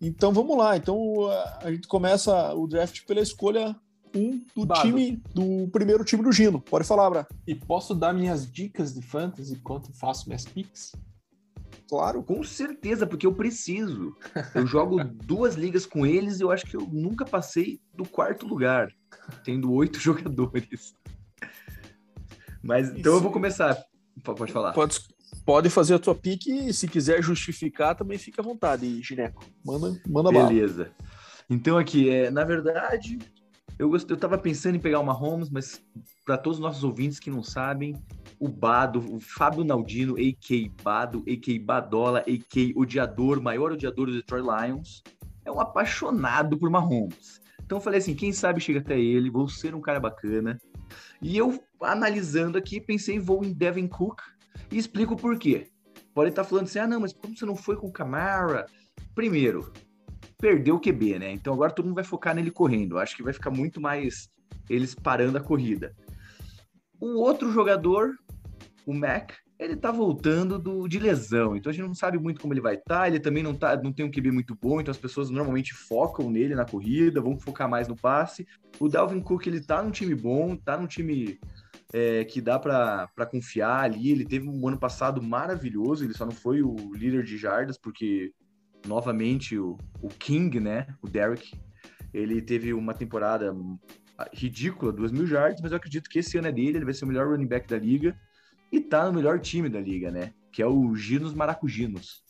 Então vamos lá. Então a gente começa o draft pela escolha 1 um do Bado. time do primeiro time do Gino. Pode falar, Bra. E posso dar minhas dicas de fantasy enquanto faço minhas picks? Claro. Com certeza, porque eu preciso. Eu jogo duas ligas com eles e eu acho que eu nunca passei do quarto lugar, tendo oito jogadores. Mas então eu vou começar. Pode falar. Pode, pode fazer a tua pique e se quiser justificar também fica à vontade, Gineco. Manda, manda Beleza. Bala. Então aqui, é, na verdade, eu, gost... eu tava pensando em pegar uma Holmes, mas para todos os nossos ouvintes que não sabem, o Bado, o Fábio Naldino, a.k. Bado, a.k. Badola, a.k. odiador, maior odiador do Detroit Lions, é um apaixonado por Mahomes. Então eu falei assim, quem sabe chega até ele, vou ser um cara bacana. E eu, analisando aqui, pensei, vou em Devin Cook e explico por quê. Pode estar falando assim, ah, não, mas como você não foi com o Camara? Primeiro, perdeu o QB, né? Então agora todo mundo vai focar nele correndo. Acho que vai ficar muito mais eles parando a corrida. O outro jogador, o Mac, ele tá voltando do, de lesão, então a gente não sabe muito como ele vai estar. Tá. Ele também não, tá, não tem um QB muito bom, então as pessoas normalmente focam nele na corrida, vão focar mais no passe. O Dalvin Cook, ele tá num time bom, tá num time é, que dá para confiar ali. Ele teve um ano passado maravilhoso, ele só não foi o líder de jardas, porque novamente o, o King, né, o Derek, ele teve uma temporada ridícula, 2 mil jardas, mas eu acredito que esse ano é dele, ele vai ser o melhor running back da liga e tá no melhor time da liga, né? Que é o Ginos Maracujinos.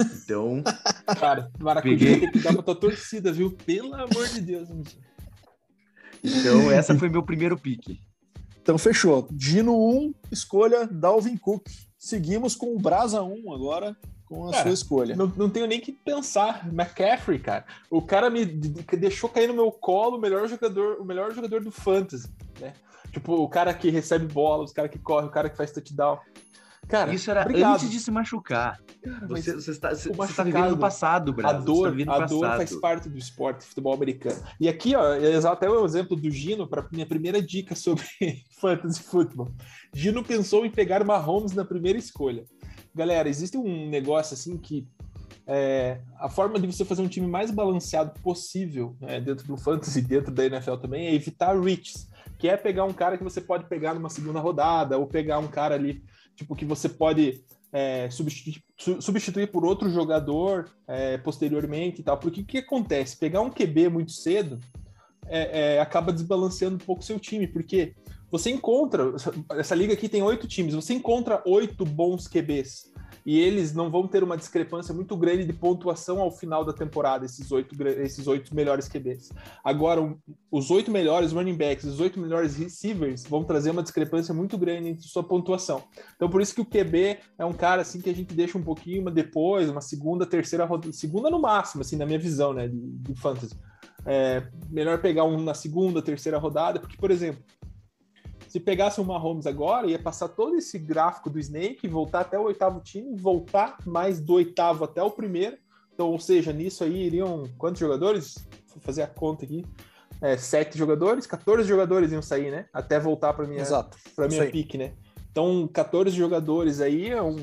Então. Cara, Maracujá peguei... tem que dar pra tua torcida, viu? Pelo amor de Deus, gente. Então, essa foi meu primeiro pique. Então, fechou. Gino 1, escolha Dalvin Cook. Seguimos com o Brasa 1 agora, com a cara, sua escolha. Não, não tenho nem que pensar. McCaffrey, cara. O cara me deixou cair no meu colo o melhor jogador, o melhor jogador do Fantasy, né? Tipo, o cara que recebe bola, os cara que corre, o cara que faz touchdown. Cara, isso era obrigado. antes de se machucar. Cara, você, você, está, você, você está vivendo no passado, Brasil. A dor, tá a dor faz parte do esporte, futebol americano. E aqui, ó, é até o exemplo do Gino para minha primeira dica sobre fantasy football. Gino pensou em pegar Mahomes na primeira escolha. Galera, existe um negócio assim que é, a forma de você fazer um time mais balanceado possível né, dentro do fantasy, dentro da NFL também, é evitar reaches que é pegar um cara que você pode pegar numa segunda rodada, ou pegar um cara ali, tipo, que você pode é, substituir, substituir, por outro jogador é, posteriormente e tal. Porque o que acontece? Pegar um QB muito cedo é, é, acaba desbalanceando um pouco seu time, porque você encontra, essa liga aqui tem oito times, você encontra oito bons QBs. E eles não vão ter uma discrepância muito grande de pontuação ao final da temporada, esses oito, esses oito melhores QBs. Agora, os oito melhores running backs, os oito melhores receivers vão trazer uma discrepância muito grande entre sua pontuação. Então, por isso que o QB é um cara assim que a gente deixa um pouquinho uma depois, uma segunda, terceira rodada, segunda no máximo, assim, na minha visão, né, de, de fantasy. É melhor pegar um na segunda, terceira rodada, porque, por exemplo, se pegasse o Mahomes agora, ia passar todo esse gráfico do Snake, voltar até o oitavo time, voltar mais do oitavo até o primeiro. Então, ou seja, nisso aí iriam quantos jogadores? Vou fazer a conta aqui. É, sete jogadores, 14 jogadores iam sair, né? Até voltar para minha, para minha pique, né? Então, 14 jogadores aí é um,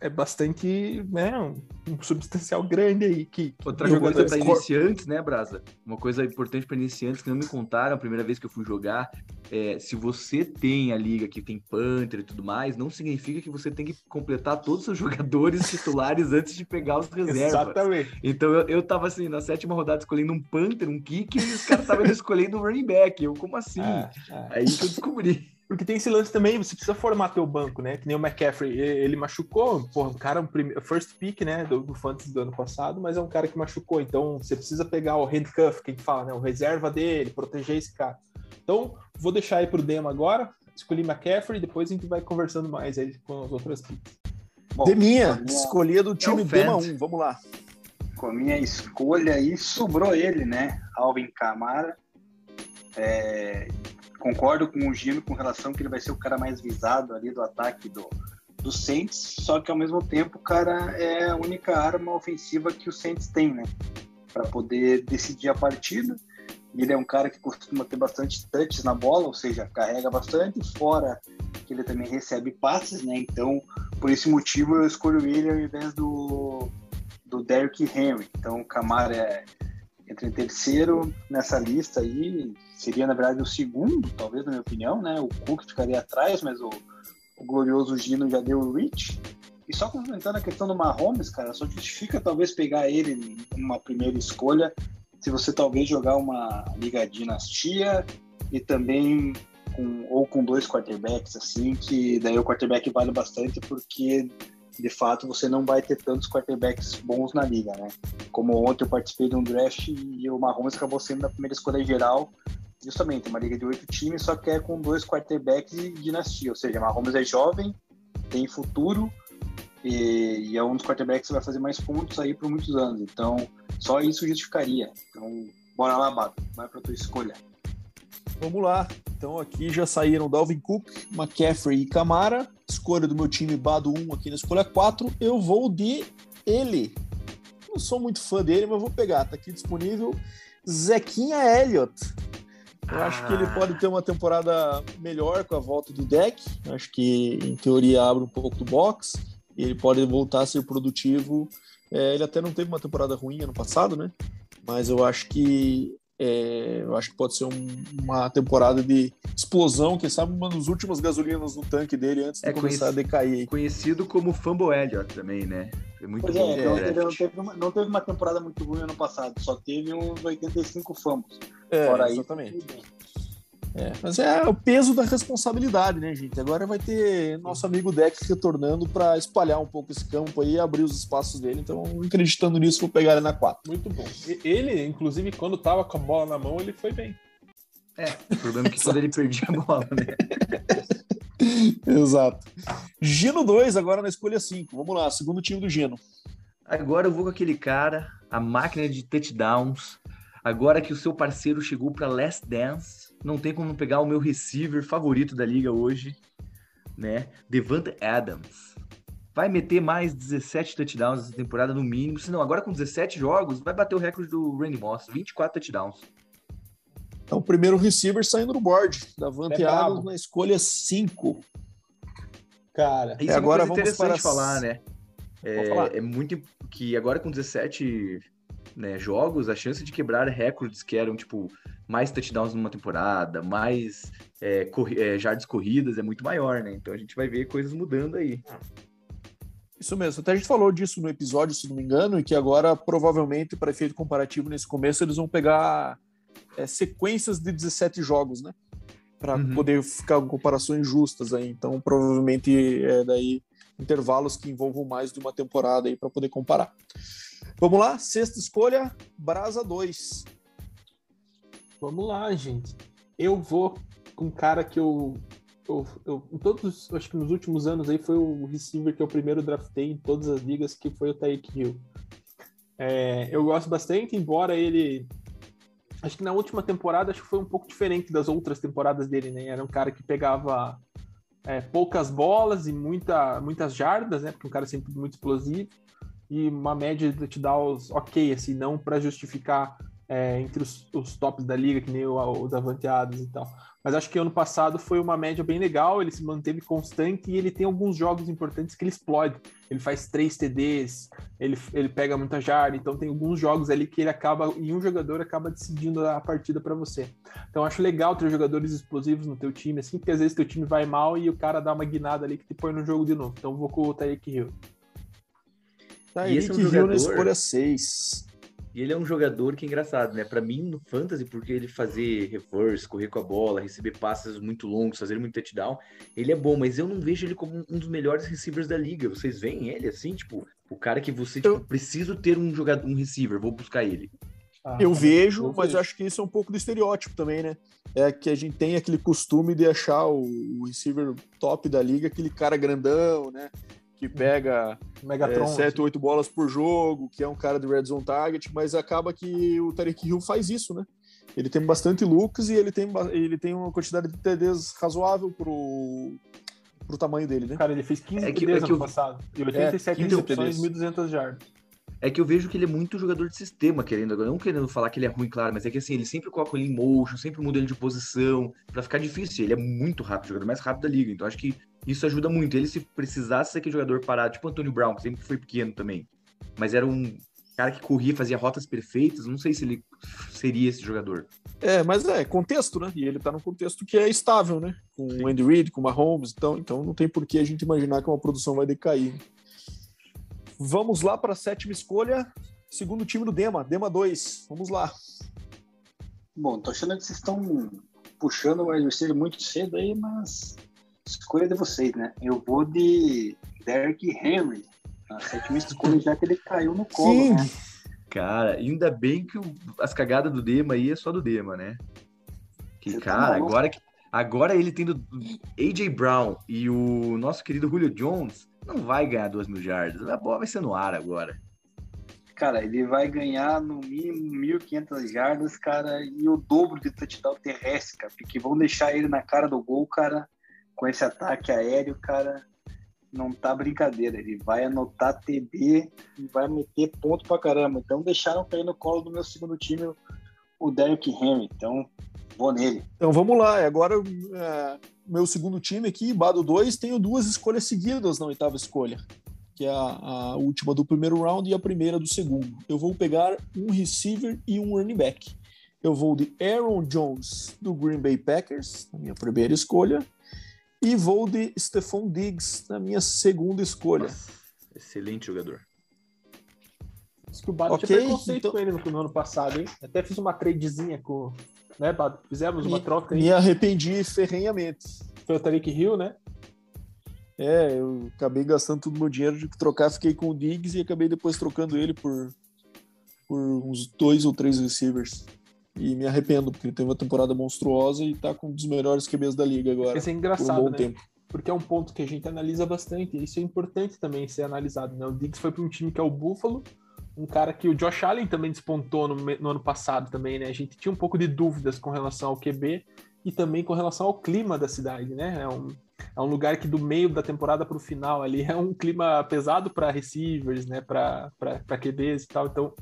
é bastante, né, um, um substancial grande aí. Que, Outra coisa para iniciantes, né, Brasa? Uma coisa importante para iniciantes que não me contaram a primeira vez que eu fui jogar. É, se você tem a liga que tem Panther e tudo mais, não significa que você tem que completar todos os seus jogadores titulares antes de pegar os reservas. Exatamente. Então eu, eu tava assim, na sétima rodada escolhendo um Panther, um kick, e os caras estavam escolhendo um running back. Eu, como assim? É, é. Aí que eu descobri. Porque tem esse lance também, você precisa formar teu banco, né? Que nem o McCaffrey, ele machucou, porra, um cara, um first pick, né, do, do Fantasy do ano passado, mas é um cara que machucou, então você precisa pegar o handcuff, que a gente fala, né, o reserva dele, proteger esse cara. Então, vou deixar aí pro demo agora, escolhi McCaffrey, depois a gente vai conversando mais aí com as outras picks. Deminha, minha... escolhia do time é Dema 1, vamos lá. Com a minha escolha aí, sobrou ele, né, Alvin Camara, é, concordo com o Gino com relação que ele vai ser o cara mais visado ali do ataque do, do Saints, só que ao mesmo tempo cara é a única arma ofensiva que o Saints tem, né? Para poder decidir a partida. Ele é um cara que costuma ter bastante touches na bola, ou seja, carrega bastante, fora que ele também recebe passes, né? Então, por esse motivo, eu escolho ele ao invés do, do Derrick Henry. Então, o Camara é, entra em terceiro nessa lista aí, seria na verdade o segundo, talvez na minha opinião, né? O Cook ficaria atrás, mas o, o glorioso Gino já deu o reach. E só complementando a questão do Mahomes, cara, só justifica talvez pegar ele numa primeira escolha, se você talvez jogar uma liga dinastia e também com, ou com dois quarterbacks, assim, que daí o quarterback vale bastante porque de fato você não vai ter tantos quarterbacks bons na liga, né? Como ontem eu participei de um draft e o Mahomes acabou sendo a primeira escolha geral justamente uma liga de oito times, só que é com dois quarterbacks de dinastia. Ou seja, Mahomes é jovem, tem futuro e, e, é um dos quarterbacks que vai fazer mais pontos aí por muitos anos. Então, só isso justificaria. Então, bora lá, Bato. Vai para tua escolha. Vamos lá. Então, aqui já saíram Dalvin Cook, McCaffrey e Camara. Escolha do meu time Bado 1 aqui na escolha 4. Eu vou de ele. Não sou muito fã dele, mas vou pegar. Tá aqui disponível Zequinha Elliott eu ah. acho que ele pode ter uma temporada melhor com a volta do deck. Eu acho que, em teoria, abre um pouco do box. E ele pode voltar a ser produtivo. É, ele até não teve uma temporada ruim ano passado, né? Mas eu acho que é, eu acho que pode ser um, uma temporada de explosão, quem sabe uma das últimas gasolinas no tanque dele antes de é começar a decair. Conhecido como Fumble Elliott também, né? Foi muito pois bom. É, não, teve, não, teve uma, não, teve uma, temporada muito ruim ano passado, só teve uns 85 fumbles. É, Fora exatamente. Aí, é, mas é o peso da responsabilidade, né, gente? Agora vai ter nosso amigo Deck retornando para espalhar um pouco esse campo aí e abrir os espaços dele. Então, acreditando nisso, vou pegar ele na 4. Muito bom. Ele, inclusive, quando tava com a bola na mão, ele foi bem. É, o problema é que quando ele perdia a bola, né? Exato. Gino 2, agora na escolha 5. Vamos lá, segundo time do Gino. Agora eu vou com aquele cara, a máquina de touchdowns. Agora que o seu parceiro chegou para Last Dance não tem como pegar o meu receiver favorito da liga hoje, né? Devante Adams. Vai meter mais 17 touchdowns essa temporada no mínimo. Se não, agora com 17 jogos, vai bater o recorde do Randy Moss, 24 touchdowns. Então, o primeiro receiver saindo do board. Davante é Adams na escolha 5. Cara, isso é, agora vamos interessante para... falar, né? É, é, muito que agora com 17 né, jogos, a chance de quebrar recordes que eram, tipo, mais touchdowns numa temporada, mais é, corri é, jardas corridas é muito maior, né? Então a gente vai ver coisas mudando aí. Isso mesmo. Até a gente falou disso no episódio, se não me engano, e que agora, provavelmente, para efeito comparativo nesse começo, eles vão pegar é, sequências de 17 jogos, né? Para uhum. poder ficar com comparações justas aí. Então, provavelmente, é, daí intervalos que envolvam mais de uma temporada aí para poder comparar. Vamos lá, sexta escolha, Brasa 2. Vamos lá, gente. Eu vou com um cara que eu, eu, eu, em todos, acho que nos últimos anos aí foi o receiver que eu primeiro draftei em todas as ligas, que foi o Tyreek Hill. É, eu gosto bastante, embora ele acho que na última temporada acho que foi um pouco diferente das outras temporadas dele, né? Era um cara que pegava é, poucas bolas e muita, muitas jardas, né? Porque um cara sempre muito explosivo e uma média de touchdowns ok, assim, não para justificar é, entre os, os, tops da liga, que nem o, o Davante Adams e tal. Mas acho que ano passado foi uma média bem legal, ele se manteve constante e ele tem alguns jogos importantes que ele explode. Ele faz três TDs, ele, ele pega muita jarda, então tem alguns jogos ali que ele acaba, e um jogador acaba decidindo a partida para você. Então acho legal ter jogadores explosivos no teu time, assim, porque às vezes teu time vai mal e o cara dá uma guinada ali que te põe no jogo de novo. Então vou com o Tyreek Hill. Tyreek é um Hill jogador... na escolha 6. E ele é um jogador que é engraçado, né? Para mim, no Fantasy, porque ele fazer reverse, correr com a bola, receber passes muito longos, fazer muito touchdown, ele é bom, mas eu não vejo ele como um dos melhores receivers da liga. Vocês veem ele assim, tipo, o cara que você, tipo, eu... preciso ter um jogador, um receiver, vou buscar ele. Ah, eu vejo, eu mas eu acho que isso é um pouco do estereótipo também, né? É que a gente tem aquele costume de achar o, o receiver top da liga, aquele cara grandão, né? Que pega Megatron, é, 7, assim. 8 bolas por jogo, que é um cara de red zone target, mas acaba que o Tarek Hill faz isso, né? Ele tem bastante looks e ele tem, ele tem uma quantidade de TDs razoável pro, pro tamanho dele, né? Cara, ele fez 15 é que, TDs é que ano eu... passado e 87 é, recepções, 1.200 jardas. É que eu vejo que ele é muito jogador de sistema, querendo agora. Não querendo falar que ele é ruim, claro, mas é que assim, ele sempre coloca ele em motion, sempre muda ele de posição, para ficar difícil. Ele é muito rápido, jogador mais rápido da liga. Então acho que isso ajuda muito. Ele, se precisasse ser aquele jogador parado, tipo o Antônio Brown, que sempre foi pequeno também, mas era um cara que corria, fazia rotas perfeitas, não sei se ele seria esse jogador. É, mas é contexto, né? E ele tá num contexto que é estável, né? Com o Andy Reid, com o Mahomes, então, então não tem por que a gente imaginar que uma produção vai decair. Vamos lá para a sétima escolha, segundo time do Dema, Dema 2. Vamos lá. Bom, tô achando que vocês estão puxando o adversário muito cedo aí, mas escolha de vocês, né? Eu vou de Derrick Henry, a sétima escolha, já que ele caiu no colo, Sim. né? Cara, ainda bem que o, as cagadas do Dema aí é só do Dema, né? Que, Você tá cara, tá agora, agora ele tendo AJ Brown e o nosso querido Julio Jones, não vai ganhar duas mil jardas. A bola vai ser no ar agora. Cara, ele vai ganhar no mínimo 1.500 jardas, cara, e o dobro de touchdown terrestre, cara, porque vão deixar ele na cara do gol, cara, com esse ataque aéreo, cara, não tá brincadeira. Ele vai anotar TB e vai meter ponto pra caramba. Então deixaram cair no colo do meu segundo time o Derrick Henry. Então vou nele. Então vamos lá. Agora é, meu segundo time aqui, Bado 2, tenho duas escolhas seguidas na oitava escolha, que é a, a, última do primeiro round e a primeira do segundo. Eu vou pegar um receiver e um running back. Eu vou de Aaron Jones do Green Bay Packers, na minha primeira escolha, e vou de Stephon Diggs na minha segunda escolha. Nossa, excelente jogador. Acho que o Bado okay, tinha preconceito então... com ele no, no, ano passado, hein? Até fiz uma tradezinha com, né, Bado? Fizemos uma me, troca aí. Me arrependi ferrenhamente. Foi o Tariq Hill, né? É, eu acabei gastando todo o meu dinheiro de trocar, fiquei com o Diggs e acabei depois trocando ele por, por uns dois ou três receivers. E me arrependo, porque ele teve uma temporada monstruosa e tá com um dos melhores QBs da liga agora. Isso é engraçado, um né? Tempo. Porque é um ponto que a gente analisa bastante, e isso é importante também ser analisado, né? O Diggs foi para um time que é o Buffalo, um cara que o Josh Allen também despontou no, no, ano passado também, né? A gente tinha um pouco de dúvidas com relação ao QB e também com relação ao clima da cidade, né? É um, é um lugar que do meio da temporada para o final ali é um clima pesado para receivers, né? Para QBs e tal. Então,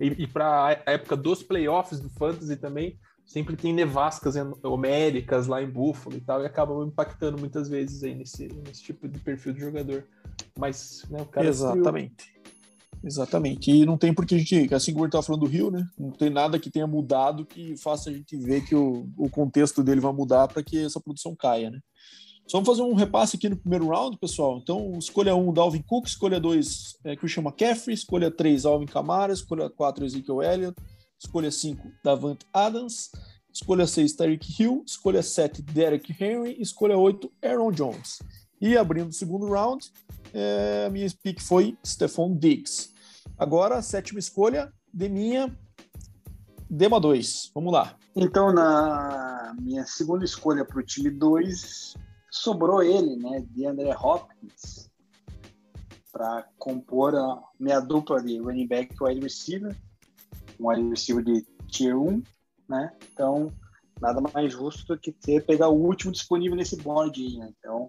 e, e para a época dos playoffs do Fantasy também, sempre tem nevascas homéricas lá em Buffalo e tal, e acabam impactando muitas vezes aí nesse, nesse tipo de perfil de jogador. Mas, né, o cara. Exatamente. Exatamente. E não tem porque a gente, assim como ele estava falando do Rio, né? Não tem nada que tenha mudado que faça a gente ver que o, o contexto dele vai mudar para que essa produção caia, né? Só vamos fazer um repasse aqui no primeiro round, pessoal. Então, escolha 1, um, Dalvin Cook, escolha 2, é, Christian McCaffrey, escolha 3, Alvin Kamara, escolha 4, Ezekiel Elliott, escolha 5, Davante Adams, escolha 6, Tyreek Hill, escolha 7, Derek Henry, escolha 8, Aaron Jones. E abrindo o segundo round, é, a minha pick foi Stephon Diggs. Agora, sétima escolha de minha Dema 2. Vamos lá. Então, na minha segunda escolha para o time 2, sobrou ele, né, de André Hopkins, para compor a minha dupla de running back e wide receiver, um wide receiver de tier 1, né? Então, nada mais justo do que ter pegar o último disponível nesse board né? Então,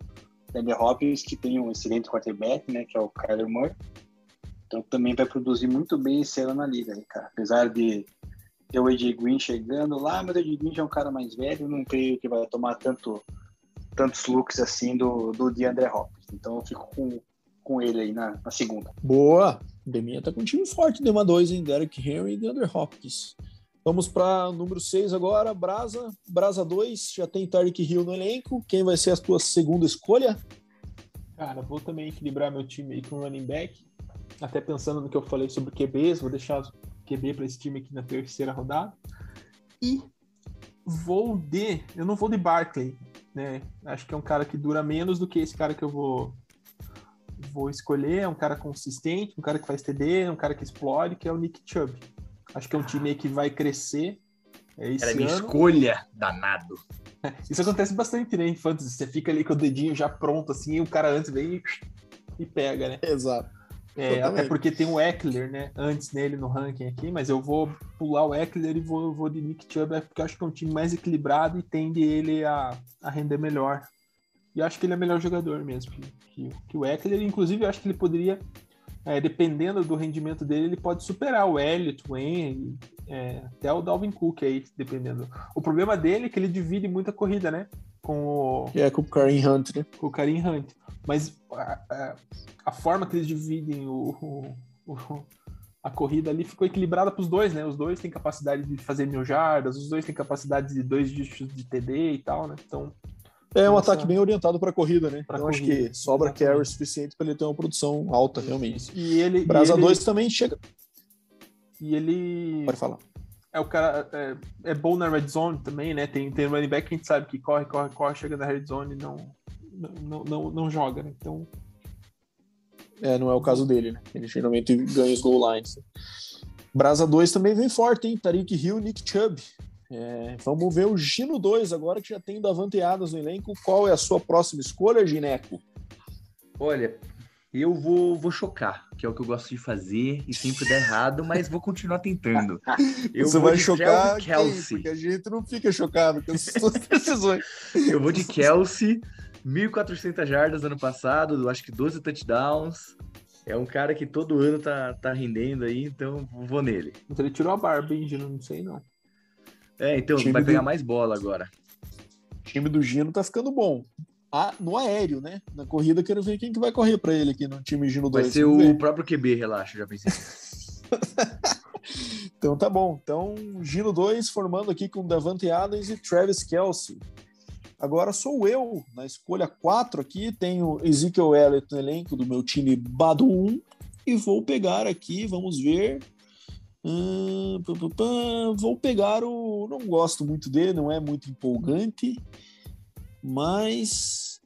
André Hopkins, que tem um excelente quarterback, né, que é o Kyler Murray, então também vai produzir muito bem esse ano na liga, cara. Apesar de ter o AJ Green chegando lá, mas o AJ Green já é um cara mais velho, não creio que vai tomar tanto tantos looks assim do, do DeAndre Hopkins. Então eu fico com, com ele aí na, na segunda. Boa! Deminha tá com um time forte, Dema 2, hein? Derek Henry e DeAndre Hopkins. Vamos para número 6 agora, Brasa. Brasa 2, já tem Tarek Hill no elenco. Quem vai ser a tua segunda escolha? Cara, vou também equilibrar meu time aí com running back. Até pensando no que eu falei sobre QBs, vou deixar QB para esse time aqui na terceira rodada. E vou de. Eu não vou de Barkley, né? Acho que é um cara que dura menos do que esse cara que eu vou vou escolher. É um cara consistente, um cara que faz TD, um cara que explode, que é o Nick Chubb. Acho que é um time que vai crescer. É esse Era minha ano. escolha, danado. Isso acontece bastante, né, em fantasy. Você fica ali com o dedinho já pronto, assim, e o cara antes vem e, e pega, né? Exato. É, até porque tem o Eckler, né, antes nele no ranking aqui, mas eu vou pular o Eckler e vou, vou de Nick Chubb, é porque eu acho que é um time mais equilibrado e tende ele a, a render melhor. E eu acho que ele é melhor jogador mesmo que, que, que o Eckler. Inclusive, eu acho que ele poderia, é, dependendo do rendimento dele, ele pode superar o Elliott, o Henry, é, até o Dalvin Cook aí, dependendo. O problema dele é que ele divide muita corrida, né? Com o, É, com o Kareem Hunt, né? com o Karim Hunt. Mas a, a- a forma que eles dividem o, o- o- a corrida ali ficou equilibrada para os dois, né? Os dois têm capacidade de fazer mil jardas, os dois têm capacidade de dois dígitos de TD e tal, né? Então, É um ataque bem orientado para corrida, né? Pra então acho corrida, que sobra exatamente. carry suficiente para ele ter uma produção alta, realmente. e ele. e Brasa ele- 2 também chega. E ele Pode falar. é o cara. É, é bom na red zone também, né? Tem, tem running back que a gente sabe que corre, corre, corre, chega na red zone e não, não, não, não joga, né? Então, É, não é o caso dele, né? Ele geralmente ganha os goal lines. Brasa 2 também vem forte, hein? Tariq Hill, Nick Chubb. É, vamos ver o Gino 2 agora, que já tem o Davante Adams no elenco. Qual é a sua próxima escolha, Gineco? Olha, eu vou, vou chocar, que é o que eu gosto de fazer e sempre dá errado, mas vou continuar tentando. Eu Você vou vai de chocar quem? Kelsey. Porque a gente não fica chocado com as suas decisões. Eu vou de Kelsey, 1.400 jardas ano passado, acho que 12 touchdowns. É um cara que todo ano tá, tá rendendo aí, então vou nele. então ele tirou a barba, hein, Gino? Não sei não. É, então vai do- pegar mais bola agora. O time do Gino tá ficando bom. Ah, no aéreo, né? Na corrida, quero ver quem que vai correr para ele aqui no time Gino 2. Vai ser ver. o próprio QB, relaxa, já pensei. Então tá bom. Então, Gino 2 formando aqui com Davante Adams e Travis Kelsey. Agora sou eu, na escolha 4 aqui, tenho Ezekiel Elliott no elenco do meu time Bado 1 e vou pegar aqui, vamos ver. Hum, pá, pá, pá, vou pegar o. Não gosto muito dele, não é muito empolgante, mas.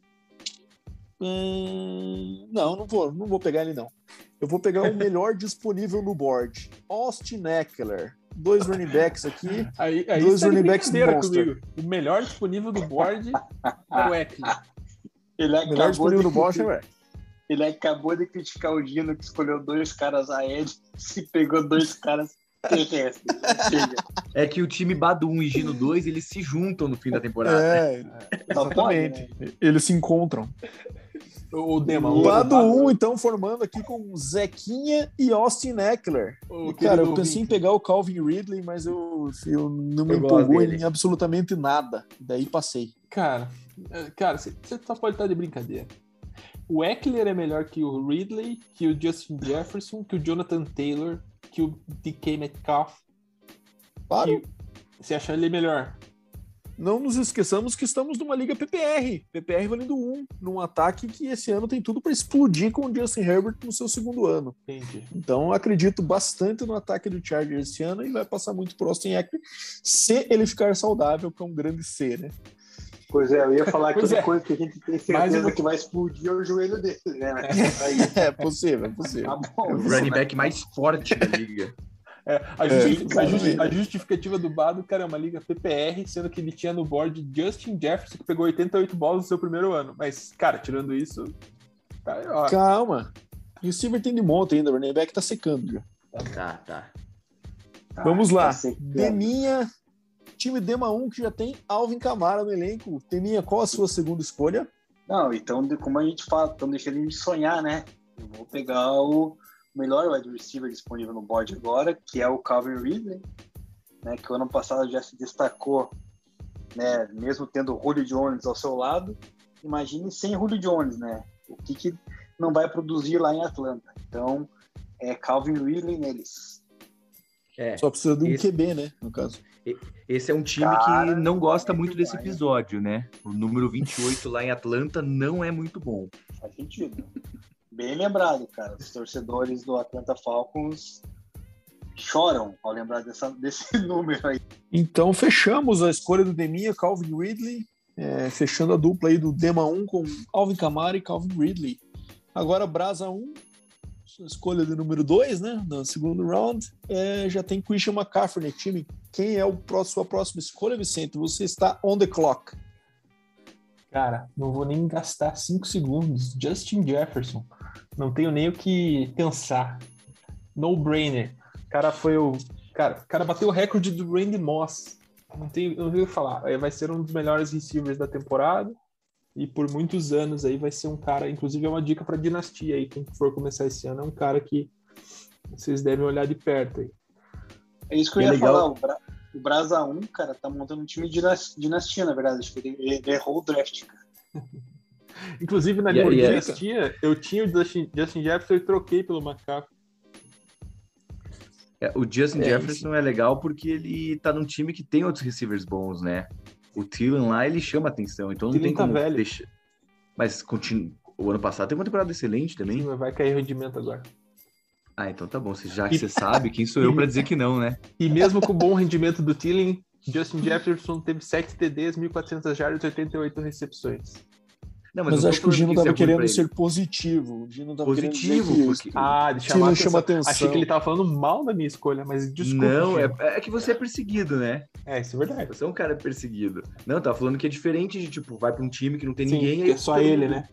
hum, não, não vou, não vou pegar ele não. Eu vou pegar o melhor disponível no board. Austin Eckler. Dois running backs aqui. Aí, aí Dois de running backs comigo. O melhor disponível do board é o Eckler. Ele Melhor acabou, disponível de, no board, é ele acabou de criticar o Gino que escolheu dois caras aéreos e pegou dois caras terrestres. Chega. É que o time Badu 1 e Gino 2, eles se juntam no fim da temporada. É, pode, né? exatamente. Eles se encontram. O, o Dema. O o- Bado o- 1, então, formando aqui com Zequinha e Austin Eckler. o E, cara, eu pensei em pegar o Calvin Ridley, mas eu, eu não me Eu empolgou em absolutamente nada. Daí passei. Cara, é, cara, você só pode estar de brincadeira. O Eckler é melhor que o Ridley, que o Justin Jefferson, que o Jonathan Taylor, que o DK Metcalf. Claro, Você acha ele melhor? Não nos esqueçamos que estamos numa liga PPR. PPR valendo 1, num ataque que esse ano tem tudo para explodir com o Justin Herbert no seu segundo ano. Entendi. Então, acredito bastante no ataque do Chargers esse ano e vai passar muito pro Austin Eckler se ele ficar saudável, que é um grande C, né? Pois é, eu ia falar que é. coisa que a gente tem certeza uma- que vai explodir é o joelho dele, né? Aí, É possível, é possível. tá bom. O running back mais forte da liga. É, a, justi- É, a justi- a justificativa do Bado, cara, é uma liga PPR, sendo que ele tinha no board Justin Jefferson, que pegou 88 bolas no seu primeiro ano. Mas, cara, tirando isso. Tá, ó, Calma. E o Silver tem de monta ainda, o running back tá secando já. Tá, tá. Tá, Vamos lá. tá. Deminha, time Dema 1 que já tem Alvin Camara no elenco. Deminha, qual a sua segunda escolha? Não, então, de- como a gente fala, estão deixando a gente sonhar, né? Eu vou pegar o melhor wide receiver disponível no board agora, que é o Calvin Ridley, né? Que o ano passado já se destacou, né? Mesmo tendo o Julio Jones ao seu lado. Imagine sem Julio Jones, né? O que, que não vai produzir lá em Atlanta. Então, é Calvin Ridley neles. É. Só precisa de um Esse- QB, né? No caso. Esse é um time Cara, que não gosta é muito desse episódio, né? O número 28 lá em Atlanta não é muito bom. Faz sentido. Bem lembrado, cara. Os torcedores do Atlanta Falcons choram ao lembrar dessa, desse número aí. Então fechamos a escolha do Deminha, Calvin Ridley. é, fechando a dupla aí do Dema 1 com Alvin Camara e Calvin Ridley. Agora Brasa 1, sua escolha do número 2, né? No segundo round, é, já tem Christian McCaffrey no time. Quem é o sua próxima escolha, Vicente? Você está on the clock. Cara, não vou nem gastar 5 segundos. Justin Jefferson. Não tenho nem o que pensar. No brainer. O cara foi o. Cara, o cara bateu o recorde do Randy Moss. Não tenho, não tenho o que falar. Vai ser um dos melhores receivers da temporada. E por muitos anos aí vai ser um cara, inclusive é uma dica para dinastia aí, quem for começar esse ano, é um cara que vocês devem olhar de perto aí. É isso que eu É ia legal. falar. O, Bra o Brasa 1, cara, tá montando um time de dinas- dinastia, na verdade. Acho que ele, ele errou o draft, cara. Inclusive na minha é- dinastia, eu tinha o Justin, Justin Jefferson e troquei pelo McCaffrey. É, o Justin É, Jefferson é legal porque ele tá num time que tem outros receivers bons, né? O Thielen lá, ele chama atenção, então não Thielen tem tá como velho. deixar... Mas continu... o ano passado teve uma temporada excelente também. Sim, vai cair o rendimento agora. Ah, então tá bom. Já que você sabe, quem sou eu pra dizer que não, né? E mesmo com o bom rendimento do Thielen, Justin Jefferson teve 7 TDs, 1.400 jardas e 88 recepções. Não, Mas, tô acho que o Gino isso é tava ruim pra querendo ele. ser positivo. O Gino tava Positivo, querendo porque- Ah, de Thielen chamar chama atenção. atenção. Achei que ele tava falando mal da minha escolha, mas desculpa. Não, Gino. é, é que você é perseguido, né? É, isso é verdade. Você é um cara perseguido. Não, eu tava falando que é diferente de, tipo, vai pra um time que não tem Sim, ninguém. que aí é só ele, mundo- né?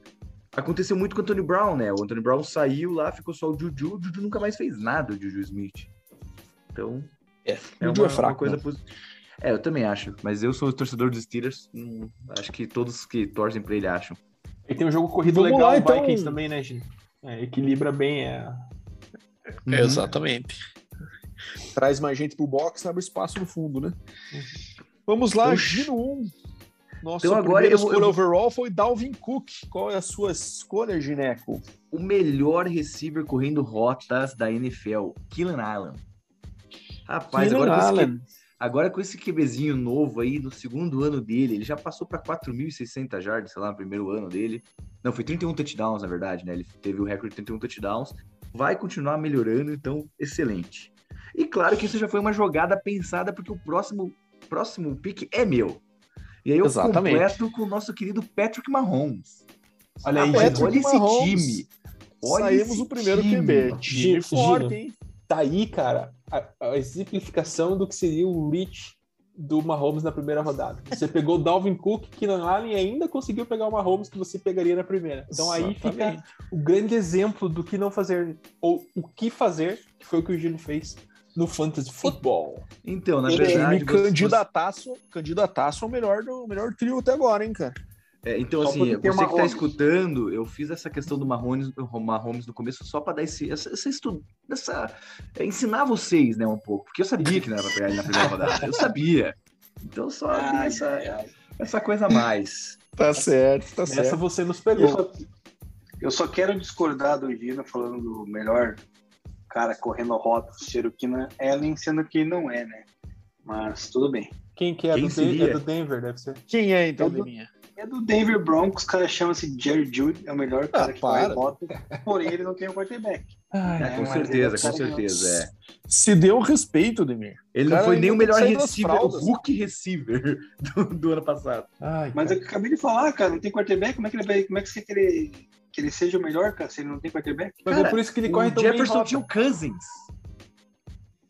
Aconteceu muito com o Anthony Brown, né? O Anthony Brown saiu lá, ficou só o Juju. O Juju nunca mais fez nada, o Juju Smith. Então, É, é uma, é fraco, uma coisa né? positiva. É, eu também acho. Mas eu sou torcedor dos Steelers. hum, acho que todos que torcem pra ele acham. E tem um jogo corrido Vamos legal, lá, o então. Vikings também, né, Gino? É, equilibra bem. É... Uhum. Exatamente. Traz mais gente pro box, abre espaço no fundo, né? Vamos lá, Gino 1. Nossa então agora eu escolha eu overall foi Dalvin Cook. Qual é a sua escolha, Gineco? O melhor receiver correndo rotas da NFL, Killen Allen. Rapaz, Keenan agora Allen. Agora com esse QBzinho novo aí, no segundo ano dele, ele já passou para 4.600 jardas, sei lá, no primeiro ano dele. Não, foi 31 touchdowns, na verdade, né? Ele teve o recorde de 31 touchdowns. Vai continuar melhorando, então, excelente. E claro que isso já foi uma jogada pensada, porque o próximo, próximo pick é meu. E aí eu Exatamente. completo com o nosso querido Patrick Mahomes. Olha aí. Patrick olha esse Mahomes. time. Olha Saímos esse o primeiro time. QB. Time forte, hein? Tá aí, cara, a, a exemplificação do que seria o reach do Mahomes na primeira rodada. Você pegou o Dalvin Cook, Keenan Allen e ainda conseguiu pegar o Mahomes que você pegaria na primeira. Então aí fica o grande exemplo do que não fazer, ou o que fazer, que foi o que o Gino fez no Fantasy Football. Então, na verdade, Ele você- candidataço, candidataço ao melhor, do, melhor trio até agora, hein, cara? É, então, Só assim, você que tá escutando, eu fiz essa questão do Mahomes, do Mahomes no começo só pra dar esse, essa, essa estu- essa- é, ensinar vocês, né, um pouco, porque eu sabia que não era pra pegar ele na primeira rodada, eu sabia. Então só tem essa, ai, essa coisa a mais. Tá certo, tá Nessa você nos Eu pegou. só, eu só quero discordar do Gino falando do melhor cara correndo rota do Cherokee Allen, sendo que não é, né? Mas tudo bem. Quem que é, Quem do, seria? é do Denver, deve ser. Quem é, então, Eu- Deminha? É do Denver Broncos, o cara chama-se Jerry Judy, é o melhor cara que para. vai bota, porém ele não tem um quarterback. Ai, É, com mas certeza, é com o não- certeza. É. Se deu respeito, Demir. Ele Cara, não foi nem o tem melhor receiver, o. Hulk receiver do, do ano passado. ai, Mas cara. eu acabei de falar, cara, não tem quarterback, como é que ele como é que você quer que ele, que ele seja o melhor, cara, se ele não tem quarterback? Mas Cara, é por isso que ele o corre tão bem Jefferson tinha o Cousins.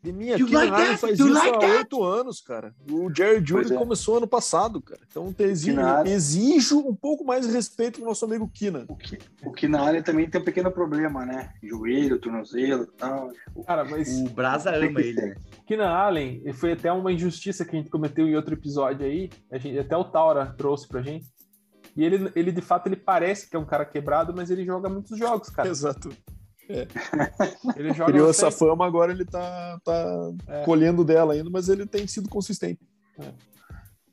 De minha You Keenan like Allen that? faz You isso like há oito anos, cara. O Jerry Judy é. começou ano passado, cara. Então exijo, exijo um pouco mais de respeito com o nosso amigo Keenan. O que, o que na área também tem um pequeno problema, né? Joelho, tornozelo e tal. Cara, mas O Brasa ama ele. né? Keenan Allen foi até uma injustiça que a gente cometeu em outro episódio aí. A gente, até o Taura trouxe pra gente. E ele, ele, de fato, ele parece que é um cara quebrado, mas ele joga muitos jogos, cara. Exato. Ele joga Criou essa fama, agora ele tá, tá É. colhendo dela ainda, mas ele tem sido consistente.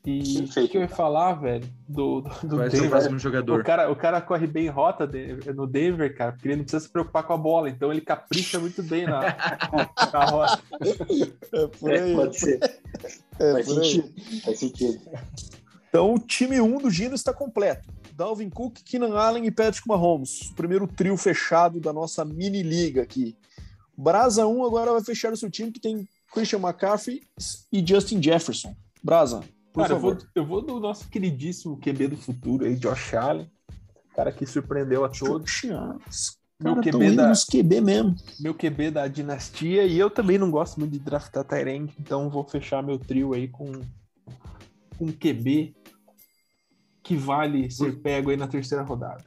E o Perfeito. que eu ia falar, velho, do, do, do Vai ser o Denver? próximo O jogador. cara, o cara corre bem rota de- no Denver, cara, porque ele não precisa se preocupar com a bola, então ele capricha muito bem na, na rota. É por É, aí. pode ser. É Faz por aí. sentido. Faz sentido. Então, o time 1 do Gino está completo. Dalvin Cook, Keenan Allen e Patrick Mahomes. O primeiro trio fechado da nossa mini liga aqui. Brasa 1 agora vai fechar o seu time que tem Christian McCaffrey e Justin Jefferson. Brasa, por Cara, eu favor. vou, eu vou do nosso queridíssimo QB do futuro aí, Josh Allen. Cara que surpreendeu a todos. Josh, Meu cara, QB da- QB mesmo. Meu QB da dinastia. E eu também não gosto muito de draftar Tyrande, então vou fechar meu trio aí com com QB que vale ser pego aí na terceira rodada.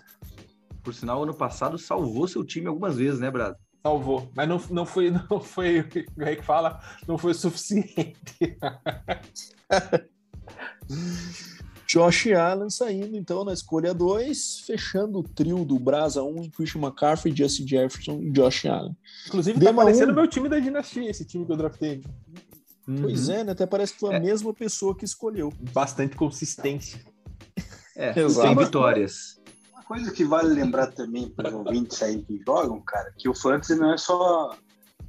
Por sinal, ano passado salvou seu time algumas vezes, né, Brasa? Salvou. Mas não, não foi, não foi, como é que fala? Não foi o suficiente. Josh Allen saindo então na escolha 2, fechando o trio do Brasa 1 Christian McCaffrey, Justin Jefferson e Josh Allen. Inclusive, Dema tá parecendo um. meu time da dinastia, esse time que eu draftei. Pois é, né? Até parece que foi a É. mesma pessoa que escolheu. Bastante consistência. É, Exato. tem vitórias. Uma coisa que vale lembrar também para os ouvintes aí que jogam, cara, que o fantasy não é só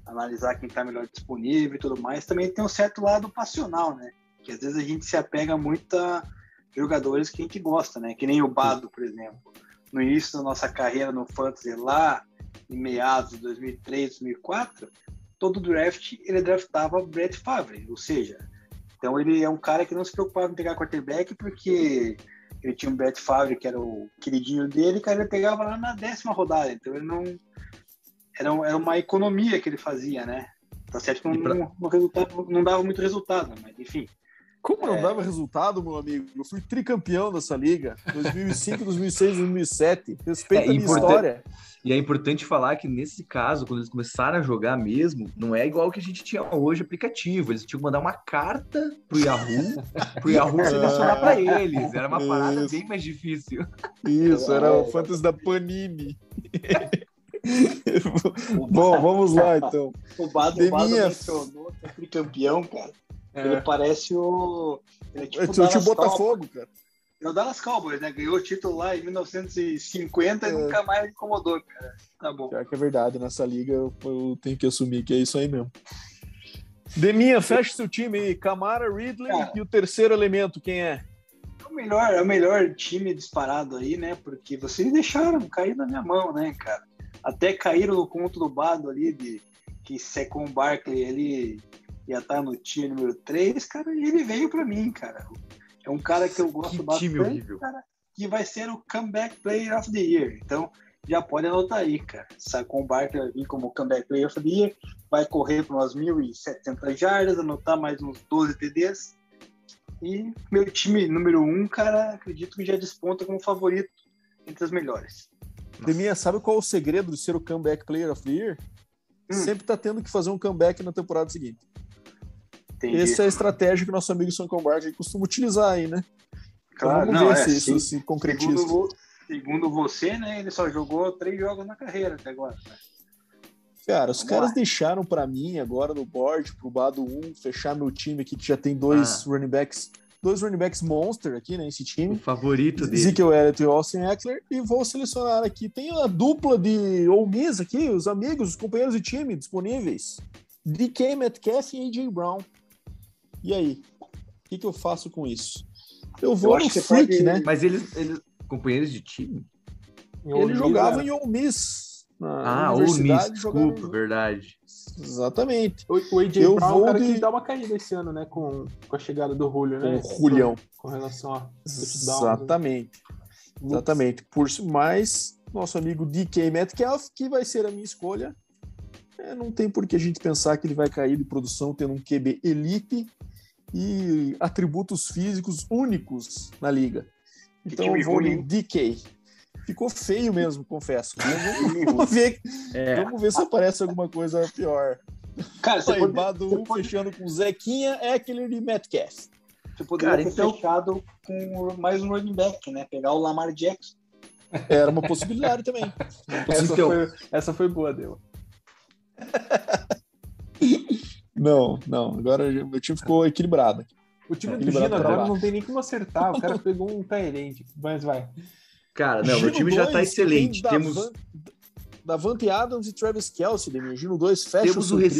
analisar quem está melhor disponível e tudo mais, também tem um certo lado passional, né? Que às vezes a gente se apega muito a jogadores que a gente gosta, né? Que nem o Bado, por exemplo. No início da nossa carreira no fantasy lá, em meados de 2003, 2004, todo draft ele draftava Brett Favre, ou seja, então ele é um cara que não se preocupava em pegar quarterback porque ele tinha um Brett Favre que era o queridinho dele, cara, ele pegava lá na décima rodada, então ele não era, era uma economia que ele fazia, né? Tá certo que não, pra- não, não não dava muito resultado, mas enfim. Como não É. dava resultado, meu amigo? Eu fui tricampeão dessa liga. 2005, 2006, 2007. Respeita É a minha importante- história. E é importante falar que nesse caso, quando eles começaram a jogar mesmo, não é igual que a gente tinha hoje aplicativo. Eles tinham que mandar uma carta pro Yahoo, pro Yahoo selecionar pra eles. Era uma parada Isso. bem mais difícil. Isso, era o É. fantasy da Panini. O Bom, vamos lá então. O Bado, De o Bado minha- mencionou que é tricampeão, cara. Ele É, parece o. Ele é tipo Eu o tinha o Dallas Cowboys. Botafogo, cara. É o Dallas Cowboys, né? Ganhou o título lá em 1950 e É. nunca mais incomodou, cara. Tá bom. Pior que é verdade, nessa liga eu, eu tenho que assumir que é isso aí mesmo. Deminha, fecha seu time aí. Camara, Ridley Cara. e o terceiro elemento, quem é? É o melhor, é o melhor time disparado aí, né? Porque vocês deixaram cair na minha mão, né, cara? Até caíram no conto do Bado ali de que Secon Barkley ele ia estar no time número 3, cara, e ele veio pra mim, cara. É um cara que eu gosto Que bastante, time horrível. cara, que vai ser o Comeback Player of the Year. Então, já pode anotar aí, cara. Secon Barkley vai vir como Comeback Player of the Year, vai correr para umas 1.700 jardas, anotar mais uns 12 TDs. E meu time número um, cara, acredito que já desponta como favorito entre os melhores. Deminha, sabe qual é o segredo de ser o comeback player of the year? Hum. Sempre tá tendo que fazer um comeback na temporada seguinte. Entendi. Essa é a estratégia que o nosso amigo Sam Combardi costuma utilizar aí, né? Então Claro, vamos não, ver é, se isso se concretiza. Segundo, segundo você, né, ele só jogou três jogos na carreira até agora. Cara, os Vamos caras lá. deixaram pra mim agora no board, pro Bado 1, fechar meu time aqui, que já tem dois Ah. running backs, dois running backs monster aqui, né, esse O time. favorito dele. Ezekiel Elliott e Austin Eckler, e vou selecionar aqui. Tem a dupla de Miss aqui, os amigos, os companheiros de time disponíveis. DK Metcalf e AJ Brown. E aí? O que, que eu faço com isso? Eu vou acho no Freak, pode- né? Mas eles, eles. Companheiros de time? Ele jogava é. em Ole Miss. Na Ah, Ole Miss, jogava desculpa, verdade. Exatamente. O, o AJ Eu Brown é vou um cara de- que dá uma caída esse ano, né? Com, com a chegada do Julio, Com né? o Julião. Com, com relação a né? Exatamente. Exatamente. Por mais nosso amigo DK Metcalf, que vai ser a minha escolha. É, não tem por que a gente pensar que ele vai cair de produção tendo um QB elite e atributos físicos únicos na liga. Então eu vou? DK. Ficou feio mesmo, confesso. Vamos, vamos ver, É. vamos ver se aparece alguma coisa pior. Cara, você, pode, Badu você pode- fechando com Zequinha, Eckler e Metcalf. você poderia Cara, ter então- fechado com mais um running back, né? Pegar o Lamar Jackson. Era uma possibilidade também. Essa, Então- foi, essa foi boa, deu. Não, não. Agora meu time ficou equilibrado. O time É, do Gino agora baixo. não tem nem como acertar. O cara pegou um Tyrande. Mas vai. Cara, não, meu Gino time já tá excelente. tem Temos, Davan- Davante Adams e Travis Kelsey, Demir. Gino 2, fecha temos, o o rec-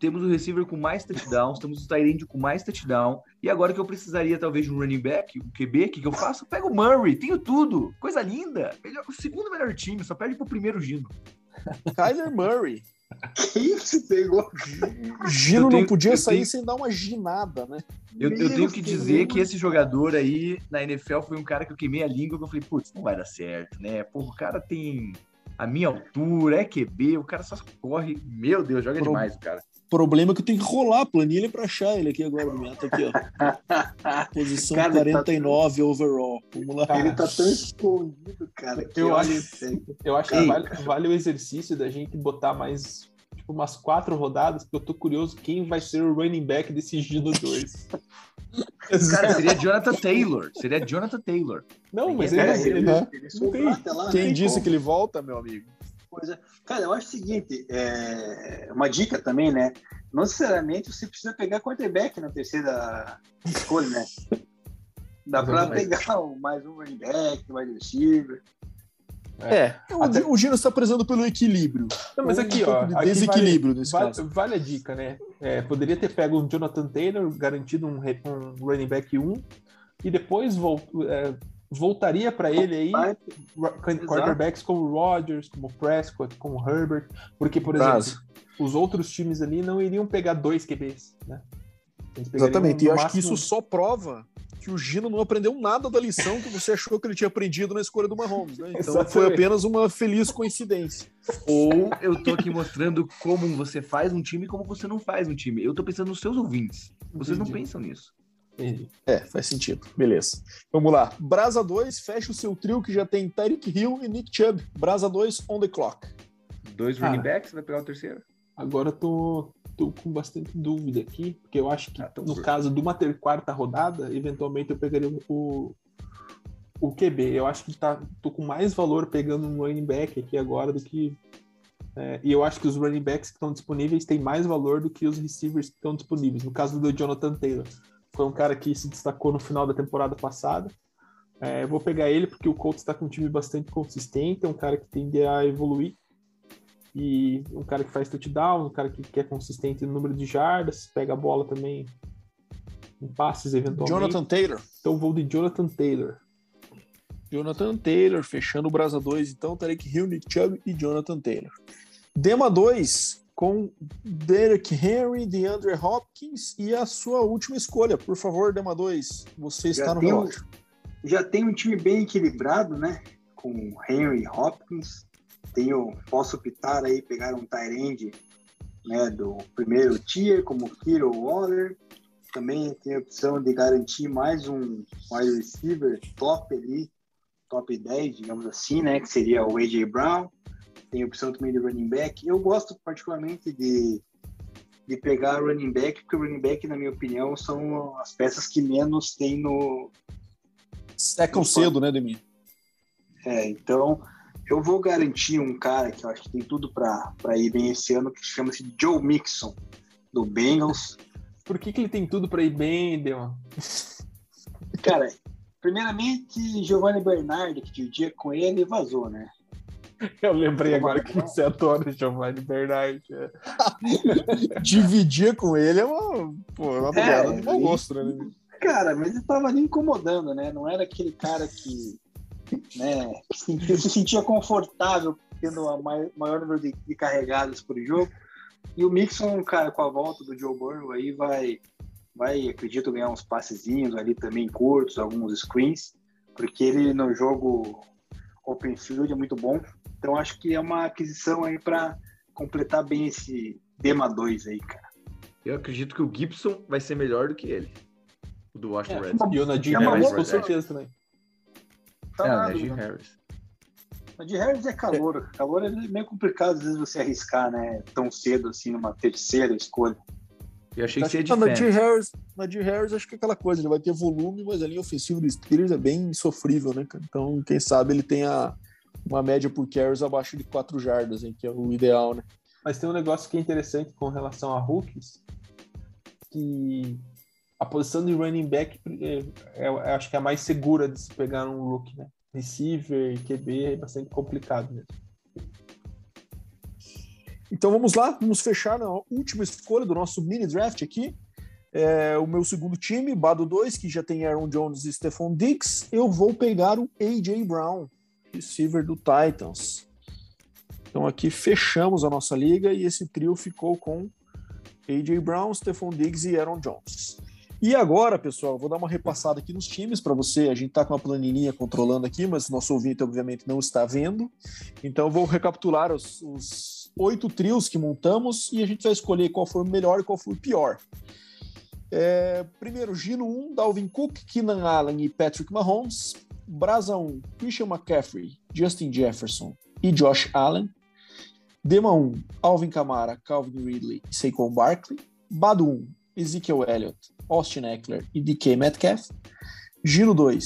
temos o receiver com mais touchdowns, temos o Tyrande com mais touchdown. E agora que eu precisaria, talvez, de um running back, um QB, o que, que eu faço? Eu pego o Murray, tenho tudo. Coisa linda. Melhor, o segundo melhor time, só perde pro primeiro Gino. Kyler Murray. Que isso, pegou? Gino tenho- não podia sair tenho- sem dar uma ginada, né? Eu, eu tenho que dizer que esse jogador aí na NFL foi um cara que eu queimei a língua, que eu falei, putz, não vai dar certo, né? Pô, o cara tem a minha altura, é QB, o cara só corre. Meu Deus, joga Pro- demais, o cara. O problema é que eu tenho que rolar a planilha pra achar ele aqui agora, Demir. Tá aqui, ó. Posição Cara, ele tá- 49 overall. Vamos lá. Ele tá tão escondido, cara. Que Eu olha acho-. Eu acho que vale, vale o exercício da gente botar mais tipo, umas quatro rodadas, porque eu tô curioso quem vai ser o running back desse Gino 2. Cara, seria Jonathan Taylor. Seria Jonathan Taylor. Não, mas ele, ele, ele- Hã? ele sobrou tem. até lá, Quem né? disse Como? que ele volta, meu amigo? Coisa. Cara, eu acho o seguinte, é, uma dica também, né? Não necessariamente você precisa pegar quarterback na terceira escolha, né? Dá pra pegar o- mais um running back, mais um receiver. É. O, Até- o Gino está prezando pelo equilíbrio. Não, mas Um aqui, pouco ó. de aqui desequilíbrio nesse vale, caso. vale, vale a dica, né? É, poderia ter pego um Jonathan Taylor, garantido um, um running back 1, e depois vol- é, voltaria para ele aí ro- quarterbacks como o Rodgers, como o Prescott, como o Herbert, porque, por exemplo, os outros times ali não iriam pegar dois QBs, né? Exatamente. E eu no acho que máximo- isso só prova que o Gino não aprendeu nada da lição que você achou que ele tinha aprendido na escolha do Mahomes. Né? Então Exatamente. foi apenas uma feliz coincidência. Ou eu tô aqui mostrando como você faz um time e como você não faz um time. Eu tô pensando nos seus ouvintes. Vocês não Entendi. pensam nisso. Entendi. É, faz sentido. Beleza. Vamos lá. Brasa 2, fecha o seu trio que já tem Tyreek Hill e Nick Chubb. Brasa 2, on the clock. Dois Cara. running backs, vai pegar o terceiro? Agora eu tô, tô com bastante dúvida aqui, porque eu acho que Ah, no por- caso de uma ter quarta rodada, eventualmente eu pegaria o, o QB. Eu acho que tá, tô com mais valor pegando um running back aqui agora do que. é, e eu acho que os running backs que estão disponíveis têm mais valor do que os receivers que estão disponíveis. No caso do Jonathan Taylor, foi um cara que se destacou no final da temporada passada. É, vou pegar ele porque o Colts está com um time bastante consistente, é um cara que tende a evoluir e um cara que faz touchdown, um cara que, que é consistente no número de jardas, pega a bola também em passes eventualmente. Jonathan Taylor. Então vou de Jonathan Taylor. Jonathan Taylor, fechando o Brasa 2, então, Tarek Hill, Nick Chubb e Jonathan Taylor. Dema 2, com Derek Henry, DeAndre Hopkins e a sua última escolha. Por favor, Dema 2, você está Já no um- relógio. Já tem um time bem equilibrado, né? Com Henry Hopkins. Tenho, posso optar aí, pegar um Tyrande né, do primeiro tier, como Kiro Waller. Também tem a opção de garantir mais um wide receiver top ali, top 10, digamos assim, né? Que seria o A.J. Brown. Tem a opção também de running back. Eu gosto particularmente de, de pegar running back, porque o running back, na minha opinião, são as peças que menos tem no, Secam cedo, né, Demi? É, então eu vou garantir um cara que eu acho que tem tudo para ir bem esse ano, que chama-se Joe Mixon, do Bengals. Por que, que ele tem tudo para ir bem, Deon? Cara, primeiramente, Giovanni Bernardi, que dividia com ele, vazou, né? Eu lembrei agora que você adora o Giovanni Bernardi. é. Dividir com ele é uma, pô, é uma piada de mau e- gosto, né? Cara, mas ele tava ali incomodando, né? Não era aquele cara que, né, que se sentia confortável tendo a maior número de, de carregadas por jogo. E o Mixon, cara, com a volta do Joe Burrow aí vai, vai, acredito, ganhar uns passezinhos ali também curtos, alguns screens, porque ele no jogo open field é muito bom. Então acho que é uma aquisição aí para completar bem esse Dema 2 aí, cara. Eu acredito que o Gibson vai ser melhor do que ele. O do Washington é, Redskins. E o Najee Harris, com certeza também. Tá é, o Najee Harris. Najee Harris é calor. Calor é meio complicado às vezes você arriscar, né? Tão cedo assim, numa terceira escolha. Eu achei que seria de Najee Harris, Najee Harris, acho que é aquela coisa, ele vai ter volume, mas a linha ofensiva do Steelers é bem sofrível, né, Então, quem sabe ele tenha uma média por carries abaixo de 4 jardas, hein, que é o ideal, né? Mas tem um negócio que é interessante com relação a rookies, que a posição de running back é, é, acho que é a mais segura de se pegar um rookie, né? Receiver, QB é bastante complicado mesmo. Então vamos lá, vamos fechar na última escolha do nosso mini draft aqui. É, o meu segundo time, Bado 2, que já tem Aaron Jones e Stephon Diggs. Eu vou pegar o A.J. Brown, receiver do Titans. Então aqui fechamos a nossa liga e esse trio ficou com A.J. Brown, Stephon Diggs e Aaron Jones. E agora, pessoal, vou dar uma repassada aqui nos times para você. A gente está com uma planilhinha controlando aqui, mas nosso ouvinte, obviamente, não está vendo. Então, vou recapitular os, os oito trios que montamos e a gente vai escolher qual foi o melhor e qual foi o pior. É, primeiro, Gino 1, Dalvin Cook, Keenan Allen e Patrick Mahomes. Brasa 1, Christian McCaffrey, Justin Jefferson e Josh Allen. Dema 1, Alvin Kamara, Calvin Ridley e Saquon Barkley. Bado 1, Ezekiel Elliott, Austin Eckler e DK Metcalf. Giro 2,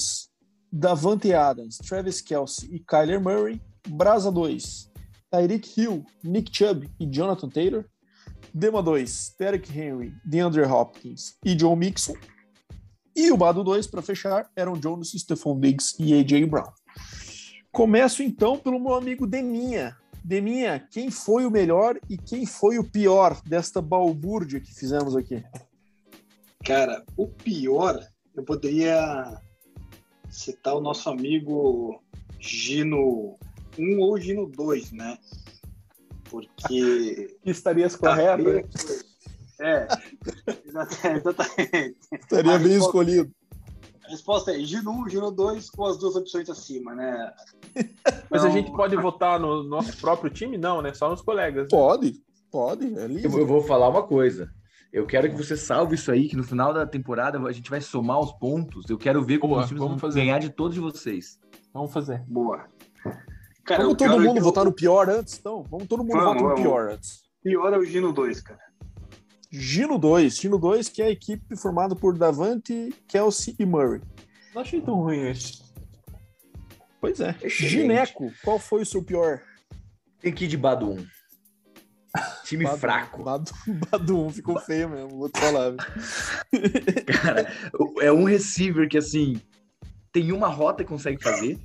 Davante Adams, Travis Kelsey e Kyler Murray. Brasa 2, Tyreek Hill, Nick Chubb e Jonathan Taylor. Dema 2, Derek Henry, DeAndre Hopkins e Joe Mixon. E o Bado 2, para fechar, Aaron Jones, Stephon Diggs e A.J. Brown. Começo então pelo meu amigo Deminha. Deminha, quem foi o melhor e quem foi o pior desta balbúrdia que fizemos aqui? Cara, o pior, eu poderia citar o nosso amigo Gino 1 ou Gino 2, né? Porque. Estarias correto? Né? É, exatamente. Estaria bem escolhido. A resposta é Gino 1, Gino 2, com as duas opções acima, né? Mas então... a gente pode votar no nosso próprio time? Não, né? Só nos colegas. Né? Pode, pode. É eu, eu vou falar uma coisa. Eu quero que você salve isso aí, que no final da temporada a gente vai somar os pontos. Eu quero ver como Boa, os times vamos fazer. ganhar de todos vocês. Vamos fazer. Boa. Cara, vamos todo mundo é votar eu... no pior antes, então? Vamos todo mundo votar no pior antes. Pior é o Gino 2, cara. Gino 2. Gino 2, que é a equipe formada por Davante, Kelsey e Murray. Não achei tão ruim esse. Pois é. Excelente. Gineco, qual foi o seu pior? Tem que ir de Bado 1. Time Badu, fraco. Badu, Badu ficou feio mesmo, vou te falar. Cara, é um receiver que, assim, tem uma rota que consegue fazer,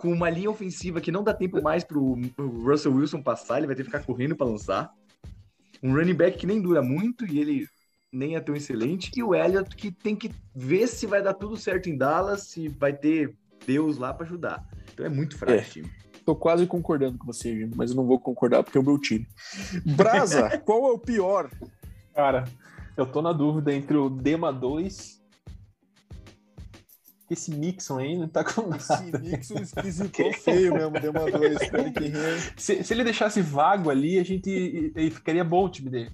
com uma linha ofensiva que não dá tempo mais pro Russell Wilson passar, ele vai ter que ficar correndo para lançar. Um running back que nem dura muito e ele nem é tão excelente. E o Elliott que tem que ver se vai dar tudo certo em Dallas, se vai ter Deus lá para ajudar. Então é muito fraco é. o time. Tô quase concordando com você, Jimmy, mas eu não vou concordar porque é o meu time. Brasa, qual é o pior? Cara, eu tô na dúvida entre o Dema 2 esse Mixon aí não tá com nada. Esse Mixon esquisitou feio mesmo, Dema 2. se, se ele deixasse vago ali, a gente ficaria bom o time dele.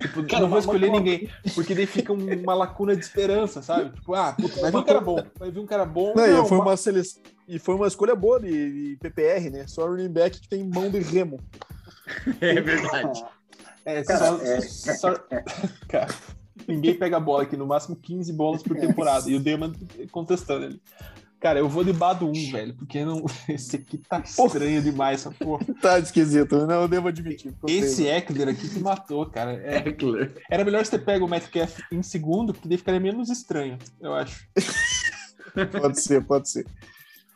Tipo, cara, não vou escolher ninguém, porque daí fica uma lacuna de esperança, sabe? Tipo, ah, puta, vai vir um cara bom, vai vir um cara bom. Não, não, foi uma seleção, e foi uma escolha boa de, de PPR, né? Só running back que tem mão de remo. É verdade. É, cara, só, é... só... Cara, ninguém pega a bola aqui, no máximo 15 bolas por temporada. E o Deman contestando ele. Cara, eu vou de Bado 1, velho, porque não... esse aqui tá estranho demais, essa porra. tá esquisito, não, eu devo admitir. Esse Eckler aqui que matou, cara. É... Eckler. Era melhor você ter pego o Metcalf em segundo, porque daí ficaria menos estranho, eu acho. pode ser, pode ser.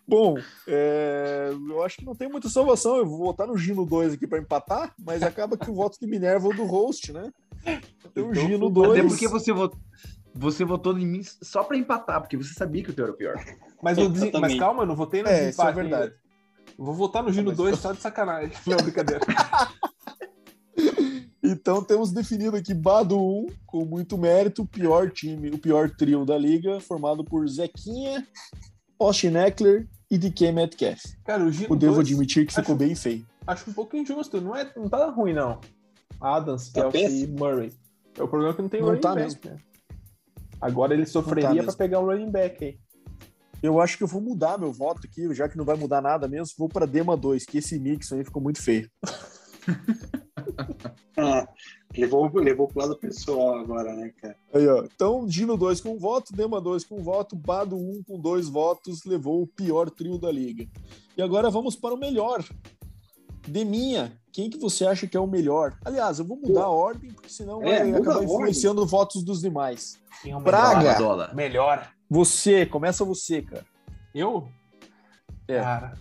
Bom, é... eu acho que não tem muita salvação. Eu vou votar no Gino 2 aqui para empatar, mas acaba que o voto de Minerva é o do host, né? O então, Gino 2. Até porque você votou. você votou em mim só pra empatar, porque você sabia que o teu era o pior. Mas, eu desen- mas calma, eu não votei no É, isso é verdade. ainda. Eu Vou votar no Gino Mas- 2 só de sacanagem. Não, brincadeira. Então temos definido aqui Bado 1, com muito mérito, o pior time, o pior trio da liga, formado por Zequinha, Austin Eckler e DK Metcalf. Cara, o Gino Eu devo 2 admitir que ficou acho- bem feio. acho um pouco injusto. Não, é, não tá ruim, não. Adams, Tá Kelsey e. Murray. É o problema é que não tem Não running tá back, né? Agora ele sofreria mesmo. pra pegar um running back aí. Eu acho que eu vou mudar meu voto aqui, já que não vai mudar nada mesmo, vou para Dema 2, que esse mix aí ficou muito feio. Ah, levou, levou pro lado pessoal agora, né, cara? Aí, ó. Então, Dino 2 com um voto, Dema 2 com um voto, Bado 1 com dois votos, levou o pior trio da liga. E agora vamos para o melhor. Deminha, quem que você acha que é o melhor? Aliás, eu vou mudar a ordem, porque senão É, vai acabar ordem. influenciando votos dos demais. Quem é o Praga. melhor? Dólar. Melhor. Você, começa você, cara. Eu? É. Cara.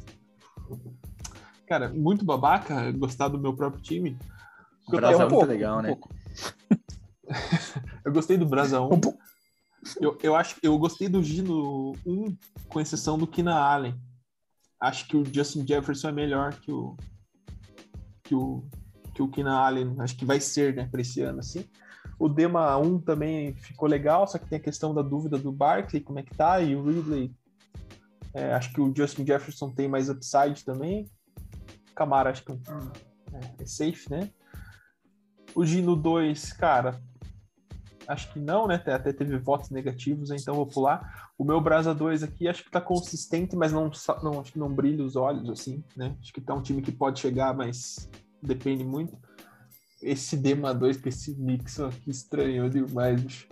Cara, muito babaca gostar do meu próprio time. Eu, Brasa é muito legal, né? pouco. eu gostei do Brasa 1. Um pouco. Eu, eu acho que eu gostei do Gino 1, com exceção do Keenan Allen. Acho que o Justin Jefferson é melhor que o que o que o Keenan Allen, acho que vai ser, né, para esse ano assim. O Dema 1 também ficou legal, só que tem a questão da dúvida do Barkley, como é que tá, e o Ridley. é, acho que o Justin Jefferson tem mais upside também. Camara acho que é, um- é, é safe, né? O Gino 2, cara, acho que não, né? Até teve votos negativos, então vou pular. O meu Brasa 2 aqui acho que tá consistente, mas não, não acho que não brilha os olhos, assim, né? Acho que tá um time que pode chegar, mas depende muito. Esse Dema 2 com esse mix aqui estranhou demais, bicho.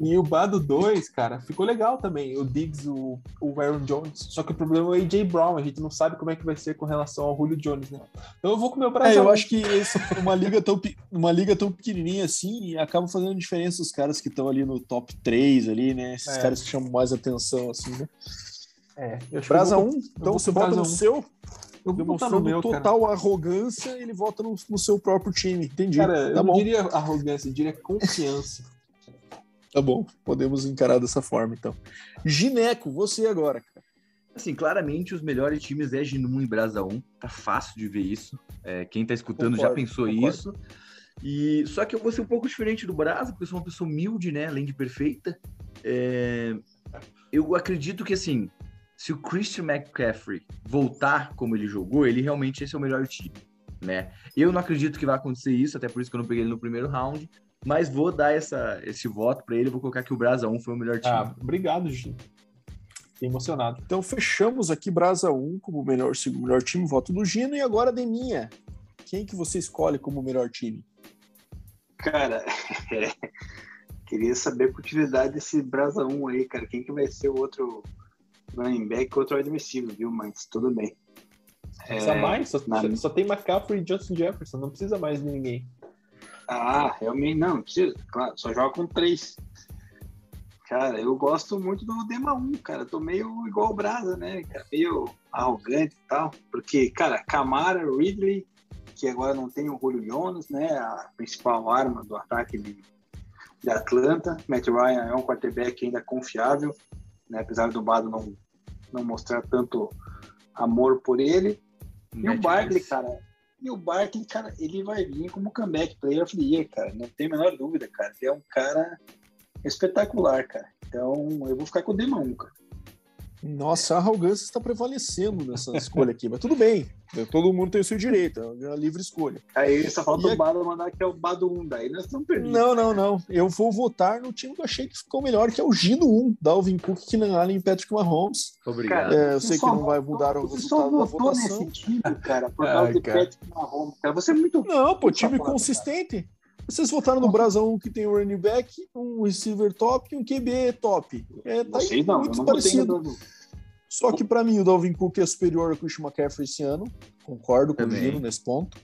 E o Bado 2, cara, ficou legal também. O Diggs, o, o Aaron Jones. Só que o problema é o AJ Brown. A gente não sabe como é que vai ser com relação ao Julio Jones, né? Então eu vou com o meu Brasa É, eu 1. acho que esse, uma, liga tão, uma liga tão pequenininha assim acaba fazendo diferença os caras que estão ali no top 3 ali, né? Esses É. caras que chamam mais atenção, assim, né? É, eu Brasa eu vou 1, com- então você Brasa no 1. seu, Eu demonstrando no meu, cara. total arrogância, ele vota no, no seu próprio time. Entendi. Cara, eu tá não bom, diria arrogância, eu diria confiança. Tá bom. Podemos encarar dessa forma, então. Gineco, você agora, cara. Assim, claramente os melhores times é Gino 1 e Brasa 1. Tá fácil de ver isso. É, quem tá escutando já Concordo, pensou concordo. isso. E só que eu vou ser um pouco diferente do Brasa, porque eu sou uma pessoa humilde, né? Além de perfeita. É, eu acredito que assim, se o Christian McCaffrey voltar como ele jogou, ele realmente esse é o melhor time, né? Eu não acredito que vai acontecer isso, até por isso que eu não peguei ele no primeiro round. Mas vou dar essa, esse voto pra ele, vou colocar que o Brasa 1 foi o melhor time. Ah, obrigado, Gino. Fiquei emocionado. Então fechamos aqui Brasa 1 como o melhor, segundo melhor time, voto do Gino, e agora Deminha. Quem que você escolhe como o melhor time? Cara, é, queria saber a utilidade desse Brasa 1 aí, cara. Quem que vai ser o outro running back, outro admissível, viu? Mas tudo bem. Precisa É, mais, só, na- só tem McCaffrey e Justin Jefferson, não precisa mais de ninguém. Ah, realmente não, não precisa. Claro, só joga com três. Cara, eu gosto muito do Dema 1, cara. Tô meio igual o Brasa, né? Cara, meio arrogante e tal. Porque, cara, Camara, Ridley, que agora não tem o Julio Jones, né? A principal arma do ataque de, de Atlanta. Matt Ryan é um quarterback ainda confiável, né? Apesar do Bado não, não mostrar tanto amor por ele. E o Barkley, cara. E o Barkley, cara, ele vai vir como comeback player of the year, cara. Não tem a menor dúvida, cara. Ele é um cara espetacular, cara. Então, eu vou ficar com o Dema 1, cara. Nossa, a arrogância está prevalecendo nessa escolha aqui, mas tudo bem. Todo mundo tem o seu direito, é uma livre escolha. Aí só falta E o Bado mandar que é o Bado 1, daí nós estamos perdidos. Não, não, não. Eu vou votar no time que eu achei que ficou melhor, que é o Gino 1, Dalvin Cook, Keenan Allen e Patrick Mahomes. Obrigado. É, eu sei que só não vai votou- mudar o Você só resultado da votou votação. nesse time, cara, por Ai, causa de cara. Patrick Mahomes. Cara, você é muito... Não, pô, time consistente. Vocês votaram no Brasão que tem um running back, um receiver top e um QB top. É, tá aí Vocês não, eu muito não parecido. Só que pra mim o Dalvin Cook é superior ao Christian McCaffrey esse ano. Concordo com Também. o Gino nesse ponto.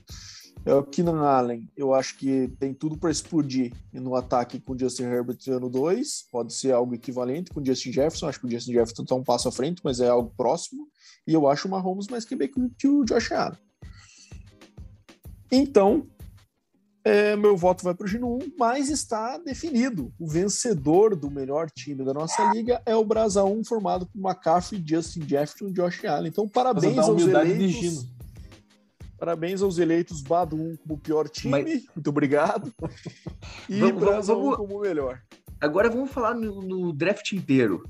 É, o Keenan Allen, eu acho que tem tudo para explodir no ataque com o Justin Herbert no ano 2. Pode ser algo equivalente com o Justin Jefferson. Acho que o Justin Jefferson está um passo à frente, mas é algo próximo. E eu acho o Mahomes mais QB que o- que o Josh Allen. Então, É, meu voto vai para o Gino 1, mas está definido. O vencedor do melhor time da nossa liga é o Brasa 1, formado por McCaffrey, Justin Jefferson e Josh Allen. Então, parabéns aos humildade de eleitos. Gino. Parabéns aos eleitos Bado 1 como pior time. Mas- Muito obrigado. E Vamos- Brasa vamos- 1 como melhor. Agora vamos falar no, no draft inteiro.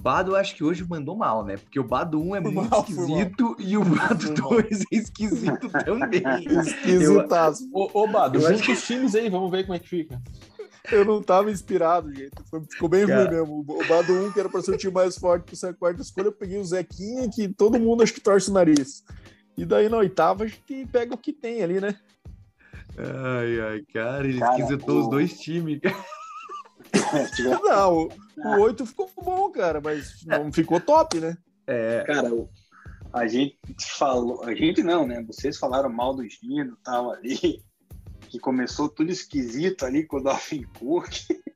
Bado, eu acho que hoje mandou mal, né? Porque o Bado 1 é muito mal, esquisito e o Bado Foi mal. 2 é esquisito também. Esquisitaço. Ô, ô Bado, Eu junta acho os times aí, vamos ver como é que fica. Eu não tava inspirado, gente. Ficou bem Cara. ruim mesmo. O Bado 1, que era pra ser o time mais forte pro ser a quarta escolha, eu peguei o Zequinha, que todo mundo acho que torce o nariz. E daí na oitava a gente pega o que tem ali, né? Ai, ai, cara, ele Cara, esquisitou o- os dois times. Não, o, o 8 ficou bom, cara, mas não ficou top, né? É, Cara, o- a gente falou, a gente não, né? Vocês falaram mal do Gino e tal ali, que começou tudo esquisito ali com o Dolphin Cook.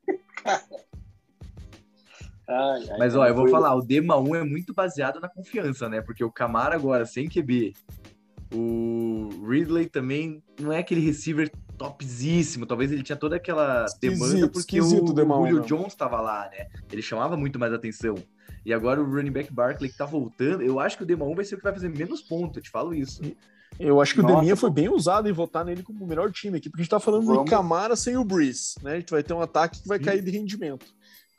Cara. Ai, ai, mas ó, eu vou foi- falar, o Dema 1 é muito baseado na confiança, né? Porque o Camara agora, sem QB, o Ridley também não é aquele receiver topzíssimo. Talvez ele tinha toda aquela demanda porque o, o Dema 1 o Julio mesmo. Jones estava lá, né? Ele chamava muito mais atenção. E agora o running back Barkley que tá voltando, eu acho que o Dema 1 vai ser o que vai fazer menos pontos, eu te falo isso. Eu acho que Nossa, o Deminha foi bem usado em votar nele como o melhor time aqui, porque a gente tá falando Vamos. de Camara sem o Breeze, né? A gente vai ter um ataque que vai Sim. cair de rendimento.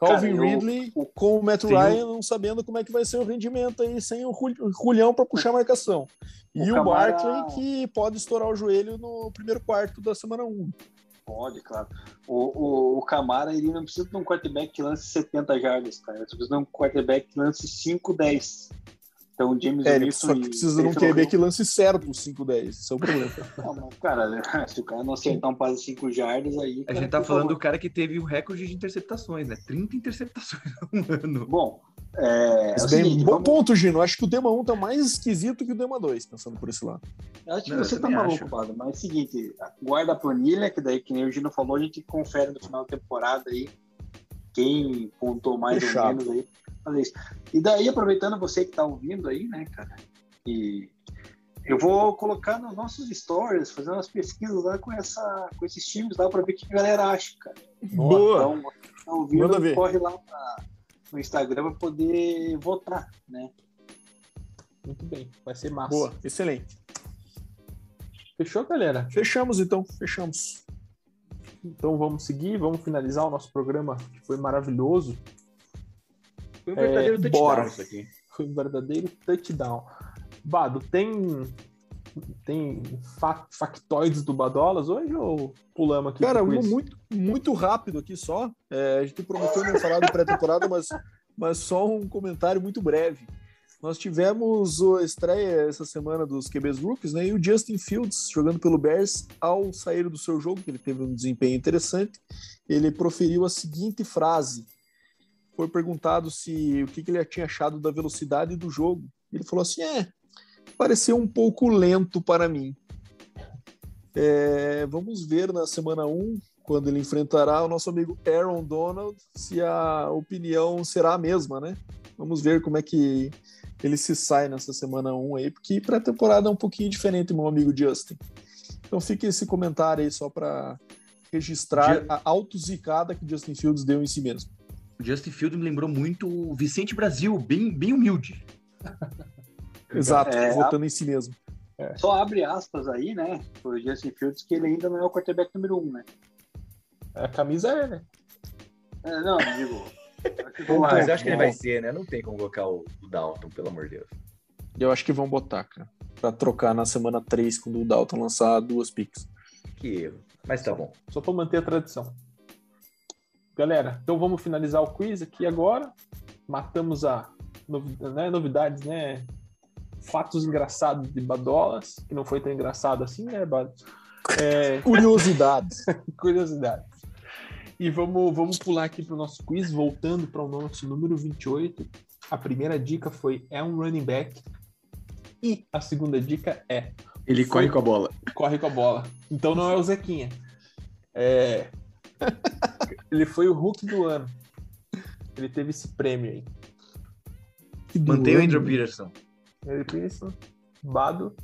Cara, Calvin eu- Ridley o- com o Matt tem o- Ryan não sabendo como é que vai ser o rendimento aí sem o Jul- Julião para puxar a marcação. E o, Camara- Barkley que pode estourar o joelho no primeiro quarto da semana 1. Pode, claro. O, o, o Camara, ele não precisa de um quarterback que lance 70 jardas, cara. Ele precisa de um quarterback que lance 5, 10. Então, o James É, ele Winston só que precisa de um Taysom QB que lance certo os 5-10. Esse é o problema. Não, mas, cara, se o cara não acertar um passe de 5 jardas aí. A cara, gente tá falando favor. do cara que teve o recorde de interceptações, né? 30 interceptações no ano. Bom, é, é bem, seguinte, bom vamos- ponto, Gino. Acho que o Dema 1 tá mais esquisito que o Dema 2, pensando por esse lado. eu acho que Não, você tá maluco. Bado, mas é o seguinte, guarda a planilha, que daí, que nem o Gino falou, a gente confere no final da temporada aí quem pontou mais Fechado. ou menos aí. Fazer isso. E daí, aproveitando você que tá ouvindo aí, né, cara, e eu vou colocar nos nossos stories, fazer umas pesquisas lá com, essa, com esses times lá pra ver o que a galera acha, cara. Boa. Então, você que tá ouvindo, Manda ver. corre lá pra- no Instagram pra poder votar, né? Muito bem, vai ser massa. Boa, excelente. Fechou, galera? Fechamos então, fechamos. Então vamos seguir, vamos finalizar o nosso programa, que foi maravilhoso. Foi um verdadeiro touchdown bora. isso aqui. Foi um verdadeiro touchdown. Bado, tem tem fa- factoides do Badolas hoje ou pulamos aqui? Cara, um muito, muito rápido aqui só. É, a gente prometeu não falar do pré-temporada, mas, mas só um comentário muito breve. Nós tivemos a estreia essa semana dos QBs Rookies, né? E o Justin Fields, jogando pelo Bears, ao sair do seu jogo, que ele teve um desempenho interessante, ele proferiu a seguinte frase. Foi perguntado se o que, que ele tinha achado da velocidade do jogo. Ele falou assim: é, pareceu um pouco lento para mim. É, vamos ver na semana 1, quando ele enfrentará o nosso amigo Aaron Donald, se a opinião será a mesma, né? Vamos ver como é que ele se sai nessa semana 1 aí, porque pré-temporada é um pouquinho diferente, meu amigo Justin. Então fica esse comentário aí só para registrar a autozicada que Justin Fields deu em si mesmo. O Justin Field me lembrou muito o Vicente Brasil, bem, bem humilde. Exato, É, votando em si mesmo. Só abre aspas aí, né? Pro Justin Fields, que ele ainda não é o quarterback número um, né? A camisa é, né? É, não, digo. Bom, Mas eu acho que ele vai ser, né? Não tem como colocar o o Dalton, pelo amor de Deus. Eu acho que vão botar, cara, para trocar na semana 3, quando o Dalton lançar duas picks. Que erro. Mas tá bom. Só para manter a tradição. Galera, então vamos finalizar o quiz aqui agora. Matamos a né, novidades, né? Fatos engraçados de Badolas, que não foi tão engraçado assim, né, Bado? É, Curiosidades. curiosidade. E vamos, vamos pular aqui para o nosso quiz, voltando para o nosso número 28. A primeira dica foi é um running back. E a segunda dica é Ele corre com a bola. corre com a bola. Então não é o Zequinha. É... Ele foi o Hulk do ano. Ele teve esse prêmio aí. Que Mantém o. Andrew Peterson. Ele fez isso. Bado.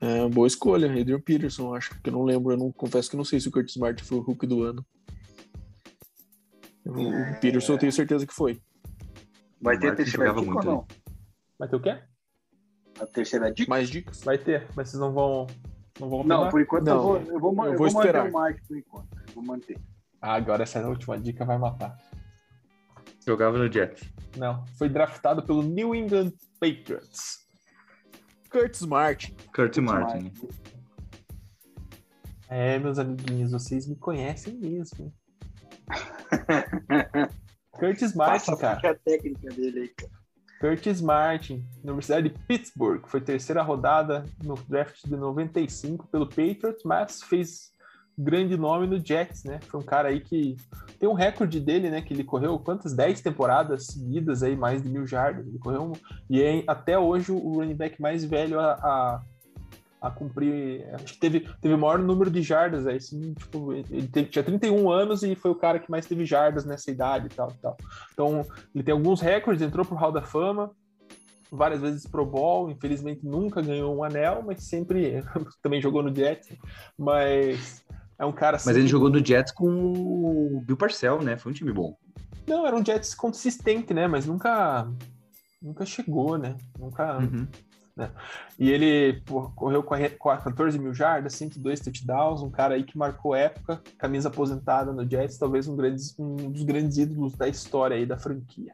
É, boa escolha, Adrian Peterson, acho que eu não lembro, eu não confesso que não sei se o Curtis Smart foi o Hulk do ano. O, o Peterson eu tenho certeza que foi. Vai ter a Martin terceira dica ou muito, não? Vai ter o quê? A terceira dica? Mais dicas? Vai ter, mas vocês não vão. Não vão Não, por enquanto eu Não, vou, eu vou, eu eu vou vou manter esperar. o Mike por enquanto. Vou manter. Ah, agora essa última dica vai matar. Jogava no Jets. Não, foi draftado pelo New England Patriots. Curtis Smart. Kurt Martin. É, meus amiguinhos, vocês me conhecem mesmo. Curtis Martin, Passa cara. a técnica dele aí, cara. Curtis Martin, Universidade de Pittsburgh, foi terceira rodada no draft de 95 pelo Patriots, mas fez grande nome no Jets, né? Foi um cara aí que tem um recorde dele, né? Que ele correu quantas? 10 temporadas seguidas aí, mais de mil jardas. Ele correu um, e é até hoje o running back mais velho a, a, a cumprir. Acho que teve, teve o maior número de jardas aí, assim, tipo, ele teve, tinha 31 anos e foi o cara que mais teve jardas nessa idade e tal, e tal. Então, ele tem alguns recordes, entrou pro Hall da Fama, várias vezes Pro Bowl, infelizmente nunca ganhou um anel, mas sempre também jogou no Jets, mas é um cara Mas ele jogou no Jets com o Bill Parcell, né? Foi um time bom. Não, era um Jets consistente, né, mas nunca nunca chegou, né? Nunca Uhum. E ele pô, correu com a- com a 14 mil jardas, 102 touchdowns, um cara aí que marcou época, camisa aposentada no Jets, talvez um, grandes- um dos grandes ídolos da história aí da franquia.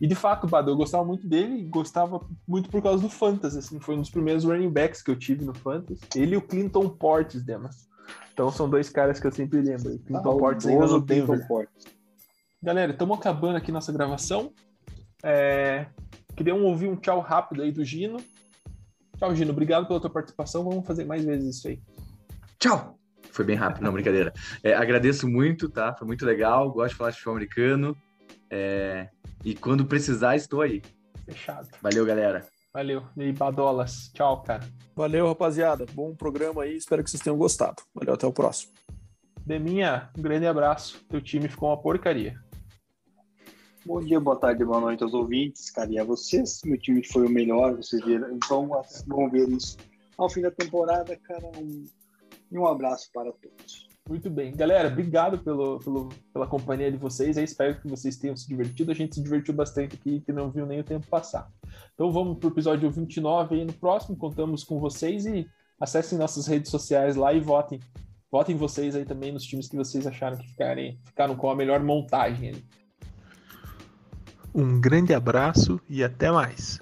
E de fato, Bado, eu gostava muito dele gostava muito por causa do Fantasy, assim, foi um dos primeiros running backs que eu tive no Fantasy. Ele e o Clinton Portis, Demas. Então são dois caras que eu sempre lembro. Clinton Portis ainda no Saudoso Clinton Denver. Portis. Galera, estamos acabando aqui nossa gravação. É, Queria um- ouvir um tchau rápido aí do Gino. Tchau, Gino. Obrigado pela tua participação. Vamos fazer mais vezes isso aí. Tchau! Foi bem rápido, não, brincadeira. É, agradeço muito, tá? Foi muito legal. Gosto de falar de futebol americano. É, E quando precisar, estou aí. Fechado. Valeu, galera. Valeu. E aí, Badolas. Tchau, cara. Valeu, rapaziada. Bom programa aí. Espero que vocês tenham gostado. Valeu, até o próximo. Deminha, um grande abraço. Teu time ficou uma porcaria. Bom dia, boa tarde, boa noite aos ouvintes, cara, e a vocês. Meu time foi o melhor, vocês viram, vão, vão ver isso ao fim da temporada, cara. Um, e um abraço para todos. Muito bem. Galera, obrigado pelo, pelo- pela companhia de vocês. Eu espero que vocês tenham se divertido. A gente se divertiu bastante aqui e não viu nem o tempo passar. Então vamos para o episódio 29 aí no próximo. Contamos com vocês e acessem nossas redes sociais lá e votem. Votem vocês aí também nos times que vocês acharam que ficarem, ficaram com a melhor montagem. Um grande abraço e até mais.